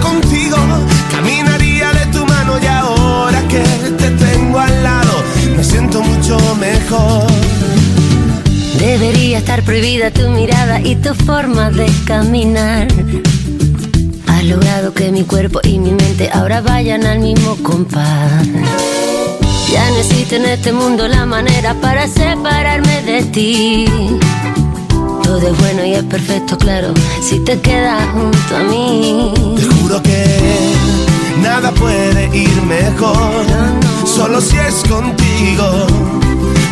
contigo. Caminaría de tu mano y ahora que te tengo al lado, me siento mucho mejor. Debería estar prohibida tu mirada y tu forma de caminar. Has logrado que mi cuerpo y mi mente ahora vayan al mismo compás. Ya existe en este mundo la manera para separarme de ti. Todo es bueno y es perfecto, claro, si te quedas junto a mí. Te juro que nada puede ir mejor, solo si es contigo,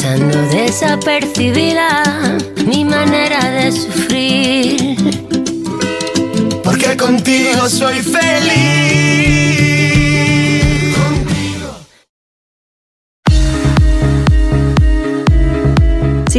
Desapercibida mi manera de sufrir. Porque contigo soy feliz.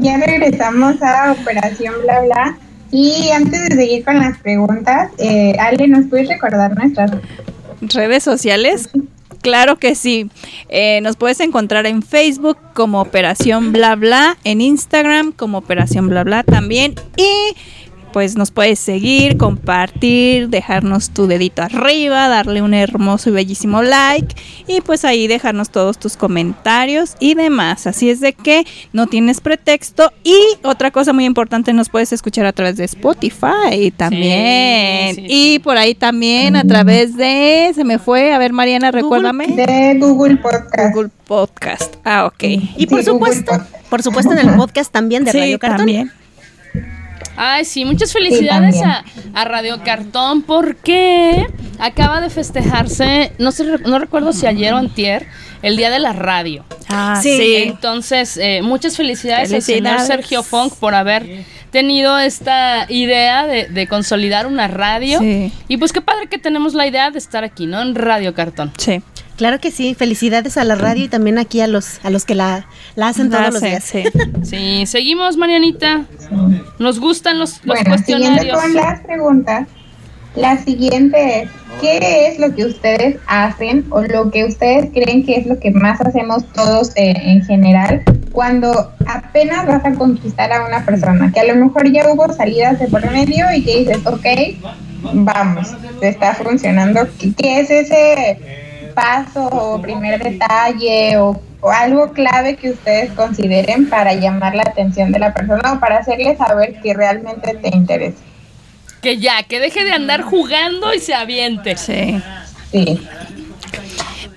Ya regresamos a Operación Bla Bla. Y antes de seguir con las preguntas, eh, Ale, ¿nos puedes recordar nuestras redes sociales? Claro que sí. Eh, nos puedes encontrar en Facebook como Operación Bla Bla, en Instagram como Operación Bla Bla también. Y pues nos puedes seguir, compartir, dejarnos tu dedito arriba, darle un hermoso y bellísimo like y pues ahí dejarnos todos tus comentarios y demás. Así es de que no tienes pretexto y otra cosa muy importante nos puedes escuchar a través de Spotify también y por ahí también a través de se me fue, a ver Mariana, recuérdame. De Google Podcast. Google Podcast. Ah, ok. Y por supuesto, por supuesto en el podcast también de Radio Cartón. También. Ay, sí, muchas felicidades a, Radio Cartón porque acaba de festejarse, no sé, no recuerdo si ayer o antier, el Día de la Radio. Ah, sí. Entonces, eh, muchas felicidades, al señor Sergio Funk por haber tenido esta idea de, consolidar una radio. Y pues qué padre que tenemos la idea de estar aquí, ¿no? En Radio Cartón. Sí. Claro que sí, felicidades a la radio y también aquí a los a los que la, hacen todos los días. Sí. seguimos, Marianita. Nos gustan los, los bueno, Siguiendo con las preguntas, la siguiente es, ¿qué es lo que ustedes hacen o lo que ustedes creen que es lo que más hacemos todos eh, en general cuando apenas vas a conquistar a una persona? Que a lo mejor ya hubo salidas de por medio y que dices, ok, vamos, te está funcionando. qué es ese paso o primer detalle o, algo clave que ustedes consideren para llamar la atención de la persona o para hacerle saber que realmente te interesa? Que ya, que deje de andar jugando y se aviente. Sí. Sí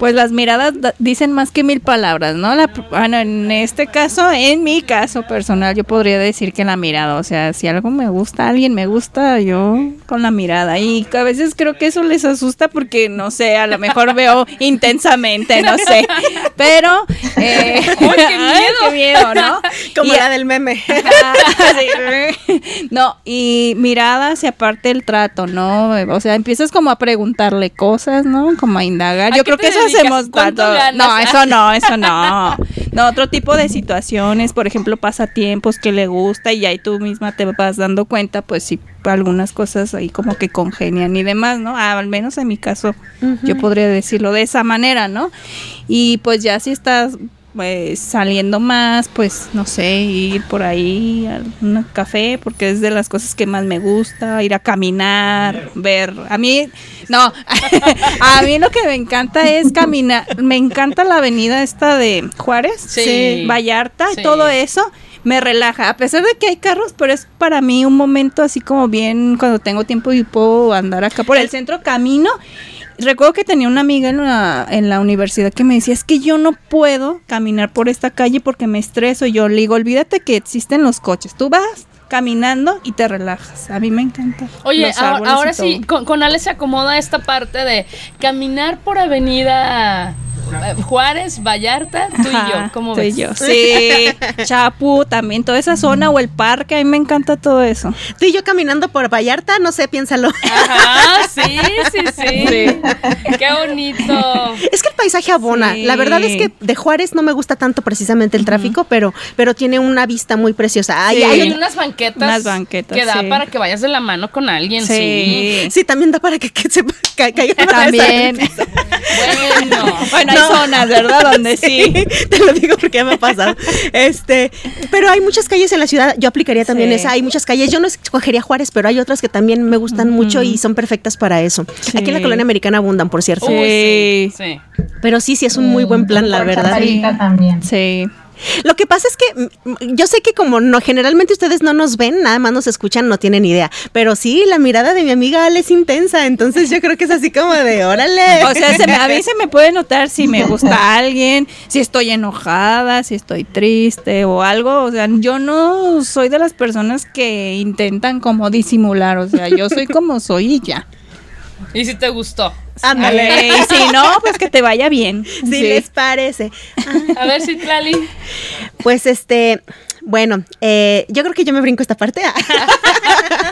pues las miradas dicen más que mil palabras, ¿no? La, bueno, en este caso, en mi caso personal, yo podría decir que la mirada, o sea, si algo me gusta, alguien me gusta, yo con la mirada. Y a veces creo que eso les asusta porque, no sé, a lo mejor veo intensamente, no sé. Pero, eh, qué, miedo! ¿no? Como la del meme. no, y miradas y aparte el trato, ¿no? O sea, empiezas como a preguntarle cosas, ¿no? Como a indagar. Yo creo que eso hacemos tanto. No, eso no, eso no. No, otro tipo de situaciones, por ejemplo, pasatiempos que le gusta y ahí tú misma te vas dando cuenta, pues si algunas cosas ahí como que congenian y demás, ¿no? Ah, al menos en mi caso yo podría decirlo de esa manera, ¿no? Y pues ya si estás pues saliendo más, pues no sé, ir por ahí a un café, porque es de las cosas que más me gusta, ir a caminar, ver. A mí, no, a mí lo que me encanta es caminar. Me encanta la avenida esta de Juárez, sí. Vallarta, y todo eso me relaja, a pesar de que hay carros, pero es para mí un momento así como bien cuando tengo tiempo y puedo andar acá por el centro camino recuerdo que tenía una amiga en la, en la universidad que me decía, es que yo no puedo caminar por esta calle porque me estreso. Y yo le digo, olvídate que existen los coches. Tú vas caminando y te relajas. A mí me encanta. Oye, ahora, sí, con, con Ale se acomoda esta parte de caminar por avenida Juárez, Vallarta, tú y yo, ¿cómo ves? yo, sí. Chapu, también toda esa zona o el parque, a mí me encanta todo eso. Tú y yo caminando por Vallarta, no sé, piénsalo. Ajá, sí, sí, sí. Qué bonito. Es que el paisaje abona. La verdad es que de Juárez no me gusta tanto precisamente el tráfico, pero, pero tiene una vista muy preciosa. Hay, unas banquetas. Unas banquetas. Que da para que vayas de la mano con alguien, sí. Sí, también da para que, se caiga. También. bueno, bueno, zonas, ¿verdad? Donde sí. Te lo digo porque ya me ha pasado. Este, pero hay muchas calles en la ciudad. Yo aplicaría también esa. Hay muchas calles. Yo no escogería Juárez, pero hay otras que también me gustan mucho y son perfectas para eso. Aquí en la colonia americana abundan, por cierto. Sí. Pero sí, sí es un muy buen plan, la verdad. también. Sí. Lo que pasa es que mm, yo sé que como no generalmente ustedes no nos ven, nada más nos escuchan, no tienen idea. Pero sí, la mirada de mi amiga Ale es intensa, entonces yo creo que es así como de órale. O sea, se me, a mí se me puede notar si me gusta alguien, si estoy enojada, si estoy triste o algo. O sea, yo no soy de las personas que intentan como disimular. O sea, yo soy como soy y ya. ¿Y si te gustó? Ándale. Y si no, pues que te vaya bien. Si les parece. A ver si Tlali. Pues este, bueno, eh, yo creo que yo me brinco esta parte.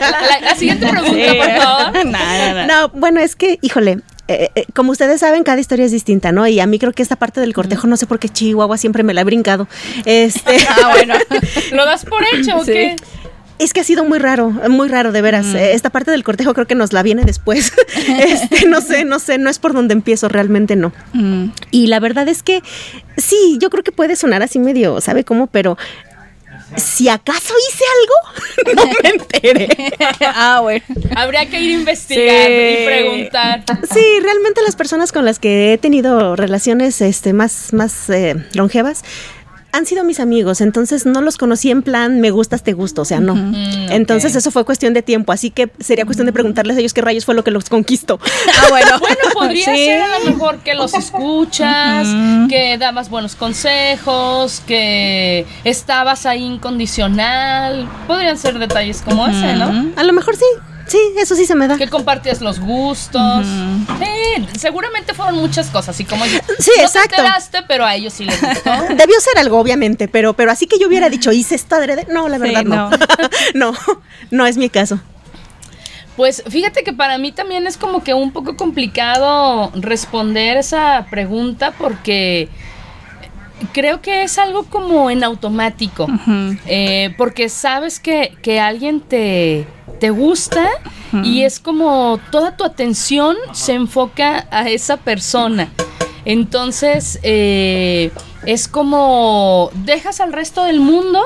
La, la- la siguiente pregunta, por favor. Nada, nada. No, bueno, es que, híjole, eh, eh, como ustedes saben, cada historia es distinta, ¿no? Y a mí creo que esta parte del cortejo, no sé por qué Chihuahua siempre me la he brincado. Este, Ah, bueno. ¿Lo das por hecho o Sí. qué? Es que ha sido muy raro, muy raro, de veras. Eh, Esta parte del cortejo creo que nos la viene después. este, no sé, no sé, no es por donde empiezo, realmente no. Mm. Y la verdad es que sí, yo creo que puede sonar así medio, ¿sabe cómo? Pero si acaso hice algo, no me enteré. ah, bueno. Habría que ir a investigar Sí. y preguntar. Sí, realmente las personas con las que he tenido relaciones este, más, más eh, longevas han sido mis amigos, entonces no los conocí en plan me gustas, te gusto, o sea, no. Mm, Entonces eso fue cuestión de tiempo, así que sería cuestión de preguntarles a ellos qué rayos fue lo que los conquistó. Ah, bueno. Bueno, podría Sí. ser a lo mejor que los escuchas, que dabas buenos consejos, que estabas ahí incondicional. Podrían ser detalles como ese, ¿no? A lo mejor sí, sí, eso sí se me da. Que compartías los gustos. Sí, seguramente fueron muchas cosas, y como yo. Sí, no exacto. te enteraste, pero a ellos sí les gustó. Debió ser algo, obviamente, pero, pero así que yo hubiera dicho, hice esto adrede. No, la Sí, verdad no. no, no es mi caso. Pues fíjate que para mí también es como que un poco complicado responder esa pregunta porque creo que es algo como en automático. Eh, porque sabes que, que alguien te, te gusta y es como toda tu atención se enfoca a esa persona. Entonces, eh, es como dejas al resto del mundo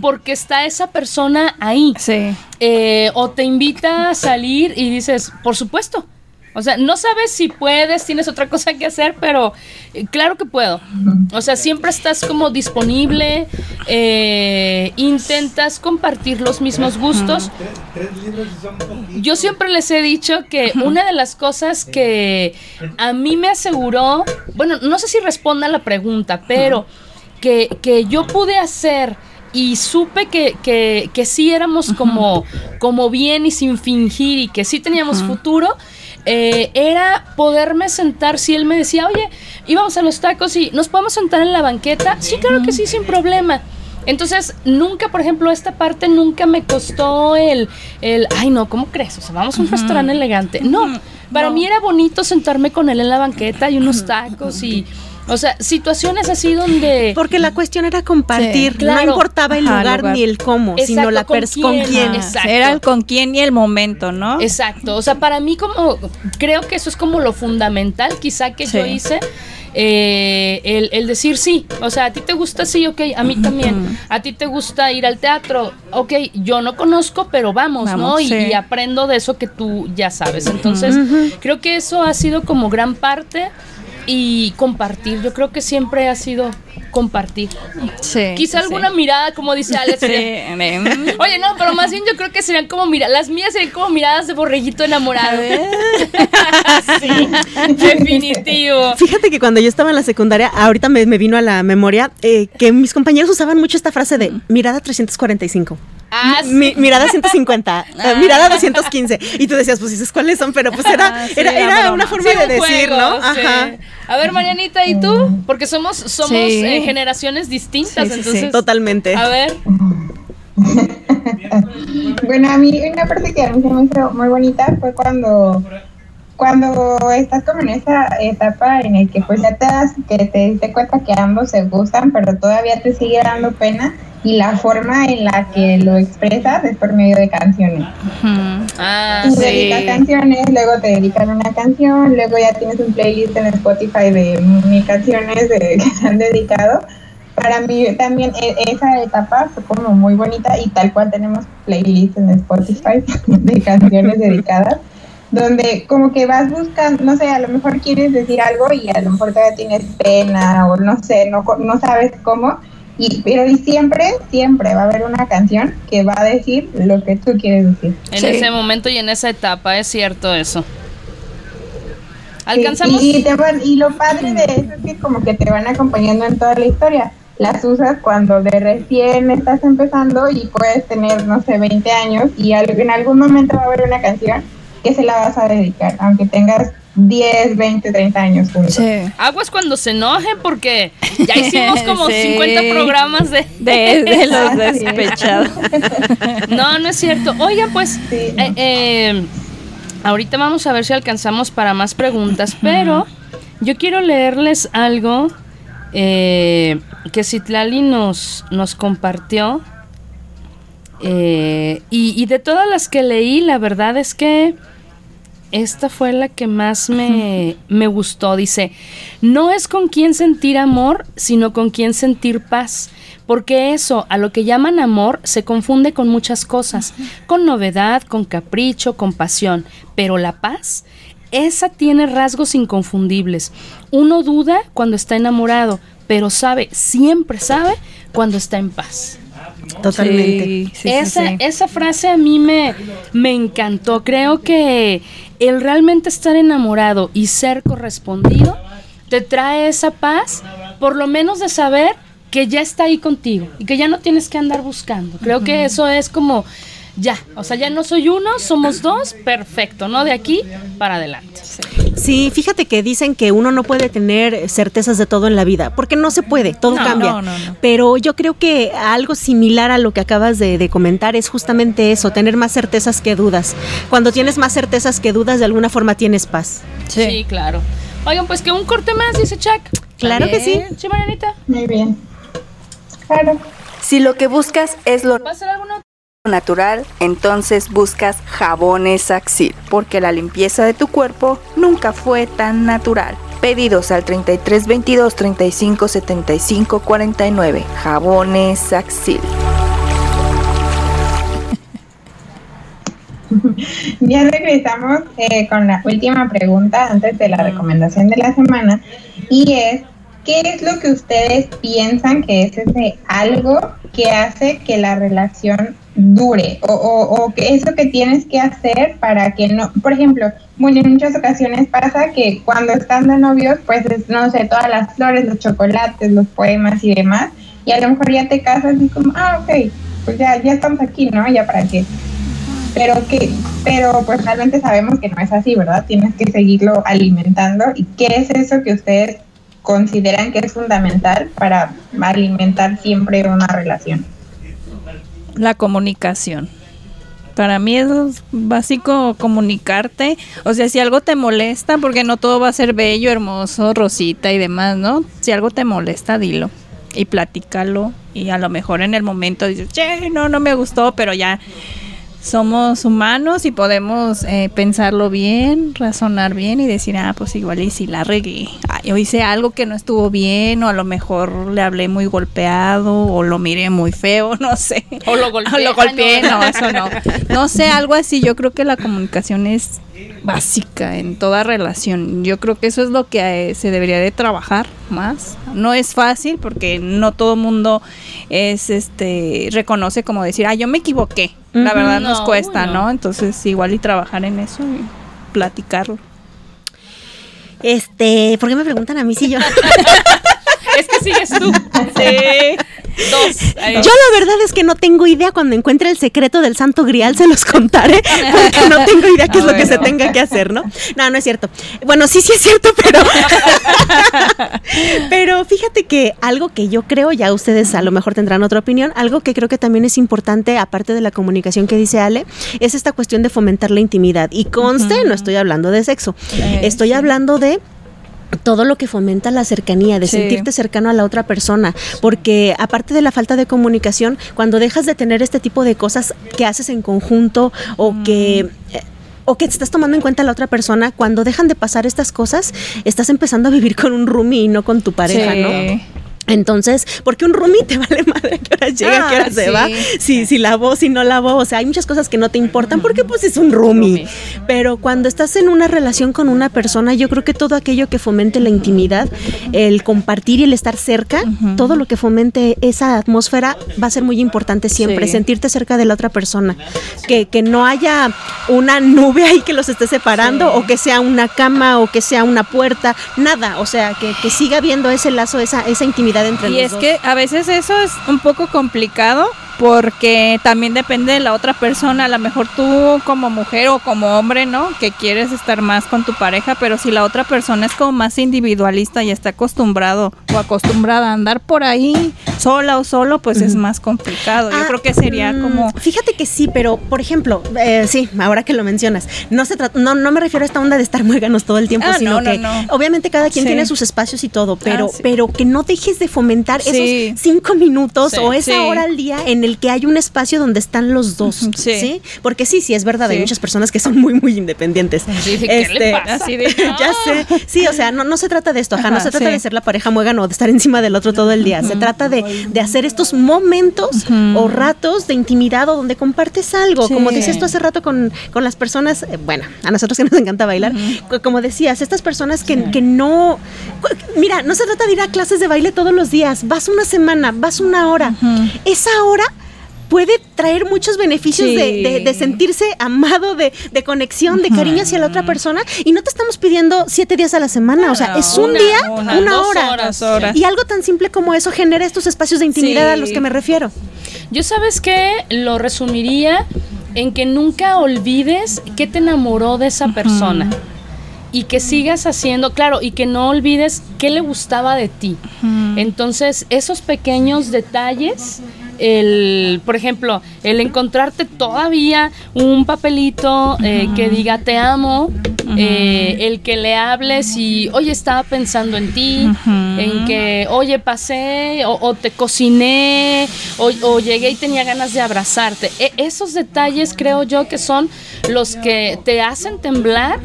porque está esa persona ahí. Sí. Eh, o te invita a salir y dices, por supuesto. O sea, no sabes si puedes, tienes otra cosa que hacer, pero eh, claro que puedo. O sea, siempre estás como disponible, eh, intentas compartir los mismos gustos. Yo siempre les he dicho que una de las cosas que a mí me aseguró, bueno, no sé si responda a la pregunta, pero que, que yo pude hacer y supe que, que, que sí éramos como, como bien y sin fingir y que sí teníamos futuro, eh, era poderme sentar, si él me decía, oye, íbamos a los tacos y nos podemos sentar en la banqueta, sí, claro que sí, sin problema. Entonces, nunca, por ejemplo, esta parte nunca me costó el, el ay no, ¿cómo crees? O sea, vamos a un restaurante elegante. No, para mí era bonito sentarme con él en la banqueta y unos tacos y, o sea, situaciones así donde... Porque la cuestión era compartir, Sí, claro. no importaba el Ajá, lugar, lugar. ni el cómo, Exacto, sino la ¿con persona con quién? Exacto. Era el con quién y el momento, ¿no? Exacto, o sea, para mí como creo que eso es como lo fundamental quizá que yo hice, eh, el, el decir sí, o sea, a ti te gusta sí, ok, a mí también, a ti te gusta ir al teatro, ok, yo no conozco, pero vamos, ¿no? Vamos, Y, sí. y aprendo de eso que tú ya sabes, entonces creo que eso ha sido como gran parte y compartir, yo creo que siempre ha sido compartir. Sí. Quizá sí, alguna sí. mirada, como dice Alex, Sí, mm, Oye, no, pero más bien yo creo que serían como mira, las mías serían como miradas de borreguito enamorado. sí, definitivo. Fíjate que cuando yo estaba en la secundaria, ahorita me, me vino a la memoria eh, que mis compañeros usaban mucho esta frase de mirada 345. Ah, sí. Mi- mirada 150, eh, mirada 215. Y tú decías, pues dices cuáles son, pero pues era, Ah, sí, era, la era broma. una forma Sí, de un decir, juego, ¿no? sí. Ajá. A ver, Marianita, ¿y tú? Porque somos, somos Sí. eh, generaciones distintas, Sí, sí, sí. entonces. Totalmente. A ver. Bueno, a mí una parte que a mí se me hizo muy bonita fue cuando cuando estás como en esa etapa en el que pues ya te das que te diste cuenta que ambos se gustan, pero todavía te sigue dando pena y la forma en la que lo expresas es por medio de canciones. Ah, Tú sí. dedicas canciones, luego te dedican una canción, luego ya tienes un playlist en Spotify de mil canciones de, que se han dedicado. Para mí también e- esa etapa fue como muy bonita y tal cual tenemos playlists en Spotify de canciones dedicadas, donde como que vas buscando, no sé, a lo mejor quieres decir algo y a lo mejor todavía tienes pena o no sé, no, no sabes cómo. Y, pero y siempre, siempre va a haber una canción que va a decir lo que tú quieres decir. En Sí. ese momento y en esa etapa, es cierto eso. Sí, ¿Alcanzamos? Y, y te van- y lo padre de eso es que como que te van acompañando en toda la historia. Las usas cuando de recién estás empezando y puedes tener, no sé, 20 años y en algún momento va a haber una canción que se la vas a dedicar, aunque tengas 10, 20, 30 años juntos. Sí. Aguas cuando se enoje porque ya hicimos como Sí. 50 programas de... De, de los despechados. No, no es cierto. Oigan, pues, Sí. eh, eh, ahorita vamos a ver si alcanzamos para más preguntas, pero yo quiero leerles algo eh, que Citlali nos, nos compartió. Eh, y, y de todas las que leí, la verdad es que esta fue la que más me, me gustó. Dice, no es con quien sentir amor, sino con quien sentir paz. Porque eso, a lo que llaman amor, se confunde con muchas cosas. Con novedad, con capricho, con pasión. Pero la paz, esa tiene rasgos inconfundibles. Uno duda cuando está enamorado, pero sabe, siempre sabe, cuando está en paz. Totalmente. Sí, sí, sí, esa, sí. esa frase a mí me, me encantó. Creo que el realmente estar enamorado y ser correspondido te trae esa paz, por lo menos de saber que ya está ahí contigo y que ya no tienes que andar buscando. Creo que eso es como, ya, o sea, ya no soy uno, somos dos, perfecto, ¿no? De aquí para adelante. Sí, fíjate que dicen que uno no puede tener certezas de todo en la vida, porque no se puede, todo No, cambia. no, no, no. Pero yo creo que algo similar a lo que acabas de, de comentar es justamente eso, tener más certezas que dudas. Cuando tienes más certezas que dudas, de alguna forma tienes paz. Sí, claro. Oigan, pues que un corte más, dice Chuck. Claro que sí. Sí, Marianita. Muy bien. Claro. Si lo que buscas es lo ¿Va a ser alguna natural, entonces buscas jabones Axil, porque la limpieza de tu cuerpo nunca fue tan natural. Pedidos al 33 22 35 75 49. Jabones Axil. Ya regresamos eh, con la última pregunta antes de la recomendación de la semana y es, ¿qué es lo que ustedes piensan que es ese algo que hace que la relación dure? O, o, o que eso que tienes que hacer para que no, por ejemplo, bueno, en muchas ocasiones pasa que cuando están de novios, pues es, no sé, todas las flores, los chocolates, los poemas y demás, y a lo mejor ya te casas y como, ah, ok, pues ya, ya estamos aquí, ¿no? Ya para qué pero que pero pues realmente sabemos que no es así, ¿verdad? Tienes que seguirlo alimentando y qué es eso que ustedes consideran que es fundamental para alimentar siempre una relación. La comunicación. Para mí es básico comunicarte. O sea, si algo te molesta, porque no todo va a ser bello, hermoso, rosita y demás, ¿no? Si algo te molesta, dilo y platícalo. Y a lo mejor en el momento dices, che, no, no me gustó, pero ya somos humanos y podemos eh, pensarlo bien, razonar bien y decir, ah, pues igual y si la regué, Ay, o hice algo que no estuvo bien, o a lo mejor le hablé muy golpeado, o lo miré muy feo, no sé. O lo golpeé. O lo golpeé, Ah, no. no, eso no. No sé, algo así. Yo creo que la comunicación es básica en toda relación. Yo creo que eso es lo que eh, se debería de trabajar más. No es fácil porque no todo mundo es este reconoce como decir, ah, yo me equivoqué. La verdad nos No, cuesta, no. Entonces, igual y trabajar en eso y platicarlo. Este, ¿por qué me preguntan a mí si yo? Es que sigues tú. Sí. Dos. Ahí. Yo la verdad es que no tengo idea. Cuando encuentre el secreto del Santo Grial se los contaré, porque no tengo idea qué es lo que se tenga que hacer, ¿no? No, no es cierto. Bueno, sí, sí es cierto, pero... pero fíjate que algo que yo creo, ya ustedes a lo mejor tendrán otra opinión, algo que creo que también es importante, aparte de la comunicación que dice Ale, es esta cuestión de fomentar la intimidad. Y conste, no estoy hablando de sexo, estoy sí. hablando de todo lo que fomenta la cercanía, de Sí. sentirte cercano a la otra persona, porque aparte de la falta de comunicación, cuando dejas de tener este tipo de cosas que haces en conjunto o que eh, o que te estás tomando en cuenta a la otra persona, cuando dejan de pasar estas cosas, estás empezando a vivir con un roomie y no con tu pareja, Sí. ¿no? Entonces, porque un roomie te vale madre a qué hora llega, a qué hora Ah, se sí. va, si, si lavó, si no lavó, o sea, hay muchas cosas que no te importan porque pues es un roomie. Pero cuando estás en una relación con una persona, yo creo que todo aquello que fomente la intimidad, el compartir y el estar cerca, todo lo que fomente esa atmósfera va a ser muy importante siempre, Sí. sentirte cerca de la otra persona, que, que no haya una nube ahí que los esté separando o que sea una cama o que sea una puerta, nada, o sea, que, que siga habiendo ese lazo, esa, esa intimidad entre Y los es que a veces eso es un poco complicado porque también depende de la otra persona. A lo mejor tú como mujer o como hombre, ¿no? Que quieres estar más con tu pareja, pero si la otra persona es como más individualista y está acostumbrado o acostumbrada a andar por ahí sola o solo, pues es más complicado. Yo Ah, creo que sería mm, como... Fíjate que sí, pero por ejemplo, eh, sí, ahora que lo mencionas, no se trata, no, no me refiero a esta onda de estar muéganos todo el tiempo, Ah, sino no, no, que no. obviamente cada quien Sí. tiene sus espacios y todo, pero, Ah, sí. pero que no dejes de fomentar Sí. esos cinco minutos o esa hora al día en el que hay un espacio donde están los dos. Sí. sí. Porque sí, sí, es verdad, hay muchas personas que son muy, muy independientes. Sí, sí, ¿qué le pasa? Así de... ya sé. Sí, o sea, no, no se trata de esto, ajá, no Ajá, se trata de ser la pareja muégano o de estar encima del otro todo el día. Se trata de, de hacer estos momentos o ratos de intimidad o donde compartes algo. Como dices tú hace rato con, con las personas, eh, bueno, a nosotros que nos encanta bailar, co- como decías, estas personas que, que no. Mira, no se trata de ir a clases de baile todos los días. Vas una semana, vas una hora. Esa hora puede traer muchos beneficios Sí. de, de- de sentirse amado, de, de conexión, de cariño hacia la otra persona. Y no te estamos pidiendo siete días a la semana, o sea, es un una, día, una, hora. horas. Dos horas. Y algo tan simple como eso genera estos espacios de intimidad Sí. a los que me refiero. Yo sabes que lo resumiría en que nunca olvides que te enamoró de esa persona. Y que sigas haciendo, claro, y que no olvides qué le gustaba de ti. Entonces, esos pequeños detalles, el, por ejemplo, el encontrarte todavía un papelito eh, que diga te amo, eh, el que le hables y, oye, estaba pensando en ti, en que, oye, pasé o, o te cociné o, o llegué y tenía ganas de abrazarte. E- esos detalles creo yo que son los que te hacen temblar,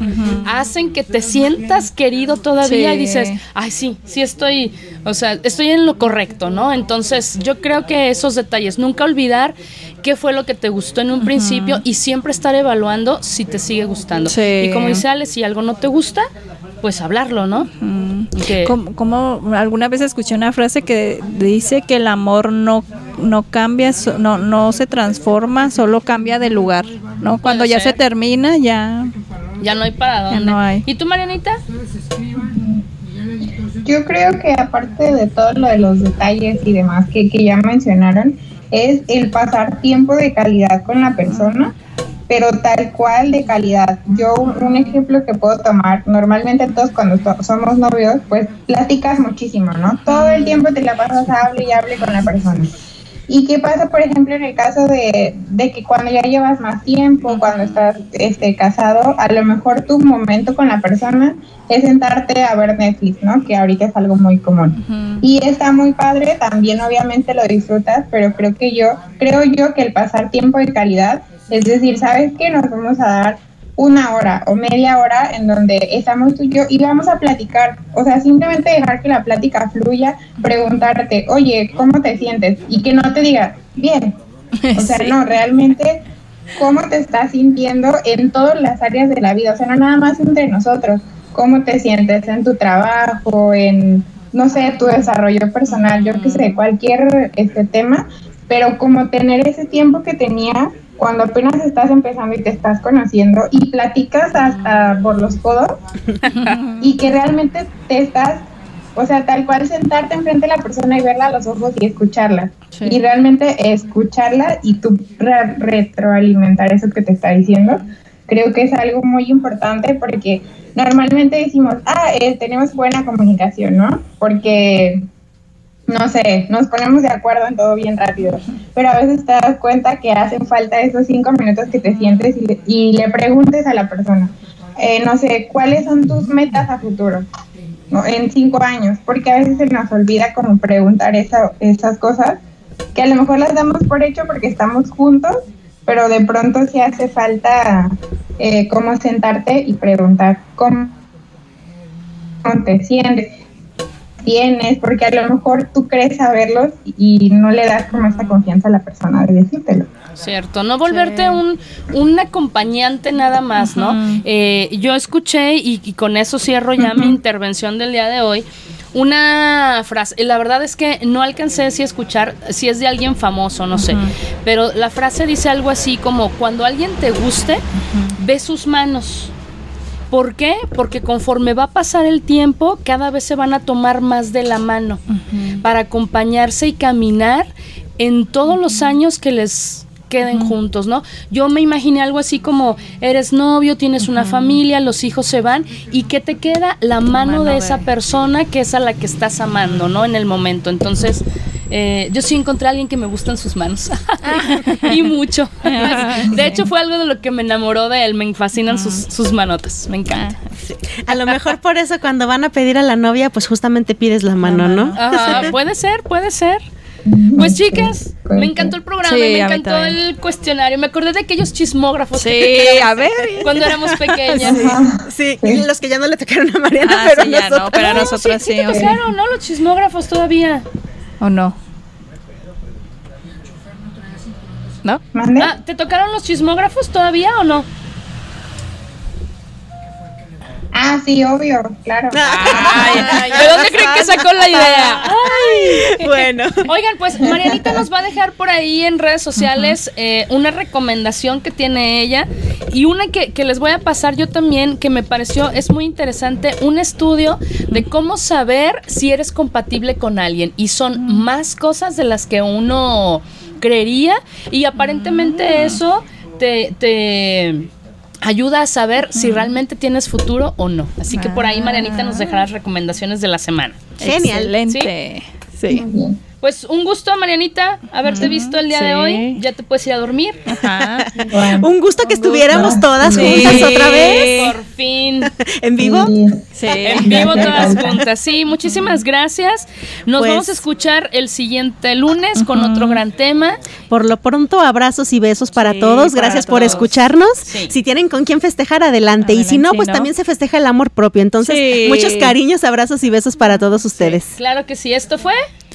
hacen que te sientas querido todavía Sí. y dices, ay, sí, sí estoy, o sea, estoy en lo correcto, ¿no? Entonces, yo creo que esos detalles, nunca olvidar qué fue lo que te gustó en un principio y siempre estar evaluando si te sigue gustando. Sí. Y como dice Ale, si algo no te gusta, pues hablarlo, ¿no? Que- Como, como alguna vez escuché una frase que dice que el amor no no cambia, no no se transforma, solo cambia de lugar, ¿no? Cuando ya ser. se termina, ya ya no hay para Ya dónde. no hay. ¿Y tú, Marianita? Yo creo que aparte de todo lo de los detalles y demás que, que ya mencionaron, es el pasar tiempo de calidad con la persona, pero tal cual de calidad. Yo un un ejemplo que puedo tomar, normalmente todos cuando to- somos novios, pues platicas muchísimo, ¿no? Todo el tiempo te la pasas hable y hable con la persona. ¿Y qué pasa, por ejemplo, en el caso de, de que cuando ya llevas más tiempo, cuando estás este, casado, a lo mejor tu momento con la persona es sentarte a ver Netflix, ¿no? Que ahorita es algo muy común. Y está muy padre, también obviamente lo disfrutas, pero creo que yo, creo yo que el pasar tiempo de calidad, es decir, ¿sabes qué? Nos vamos a dar una hora o media hora en donde estamos tú y yo y vamos a platicar, o sea, simplemente dejar que la plática fluya, preguntarte, oye, ¿cómo te sientes? Y que no te diga, bien. O sea, Sí. no, realmente, ¿cómo te estás sintiendo en todas las áreas de la vida? O sea, no nada más entre nosotros, ¿cómo te sientes en tu trabajo, en, no sé, tu desarrollo personal, yo qué sé, cualquier este tema, pero como tener ese tiempo que tenía cuando apenas estás empezando y te estás conociendo y platicas hasta por los codos y que realmente te estás, o sea, tal cual sentarte enfrente de la persona y verla a los ojos y escucharla. Sí. Y realmente escucharla y tú re- retroalimentar eso que te está diciendo, creo que es algo muy importante porque normalmente decimos, ah, eh, tenemos buena comunicación, ¿no? Porque no sé, nos ponemos de acuerdo en todo bien rápido, pero a veces te das cuenta que hacen falta esos cinco minutos que te sientes y le, y le preguntes a la persona, eh, no sé, ¿cuáles son tus metas a futuro? ¿No? En cinco años, porque a veces se nos olvida como preguntar esa, esas cosas, que a lo mejor las damos por hecho porque estamos juntos, pero de pronto sí hace falta eh, como sentarte y preguntar cómo te sientes tienes, porque a lo mejor tú crees saberlos y no le das como esa confianza a la persona de decírtelo. Cierto, no volverte un, un acompañante nada más, ¿no? Eh, yo escuché, y, con eso cierro ya mi intervención del día de hoy, una frase, la verdad es que no alcancé si escuchar, si es de alguien famoso, no sé, pero la frase dice algo así como, cuando alguien te guste, ve sus manos. ¿Por qué? Porque conforme va a pasar el tiempo, cada vez se van a tomar más de la mano para acompañarse y caminar en todos los años que les queden juntos, ¿no? Yo me imaginé algo así como eres novio, tienes una familia, los hijos se van y que te queda la mano, de esa persona que es a la que estás amando, ¿no? En el momento. Entonces, eh, yo sí encontré a alguien que me gustan sus manos y mucho. De hecho, fue algo de lo que me enamoró de él. Me fascinan sus, sus manotas. Me encanta. Ah, a lo mejor por eso cuando van a pedir a la novia, pues justamente pides la mano, ¿no? puede ser, puede ser. Pues chicas, me encantó el programa, me encantó el cuestionario. Me acordé de aquellos chismógrafos. Sí, a ver. Cuando éramos pequeñas. Sí, los que ya no le tocaron a Mariana, ah, pero ya no, pero a nosotros sí. sí, tocaron, ¿no? Los chismógrafos todavía. ¿O no? ¿No? Ah, ¿Te tocaron los chismógrafos todavía o no? Ah, sí, obvio, claro. ¿De dónde creen que sacó la idea? Ay. Bueno. Oigan, pues Marianita nos va a dejar por ahí en redes sociales eh, una recomendación que tiene ella y una que, que, les voy a pasar yo también que me pareció es muy interesante, un estudio de cómo saber si eres compatible con alguien y son más cosas de las que uno creería y aparentemente eso te, te ayuda a saber si realmente tienes futuro o no. Así que por ahí Marianita nos dejará las recomendaciones de la semana. Genial. Excelente. Sí. Pues un gusto, Marianita, haberte visto el día de hoy. Ya te puedes ir a dormir. un gusto que estuviéramos todas juntas otra vez. Por fin. ¿En vivo? Sí. En vivo todas juntas. Sí, muchísimas gracias. Nos pues vamos a escuchar el siguiente lunes con otro gran tema. Por lo pronto, abrazos y besos para todos. Gracias por escucharnos. Si tienen con quién festejar, adelante. y si no, pues también se festeja el amor propio. Entonces, muchos cariños, abrazos y besos para todos ustedes. Claro que sí. Esto fue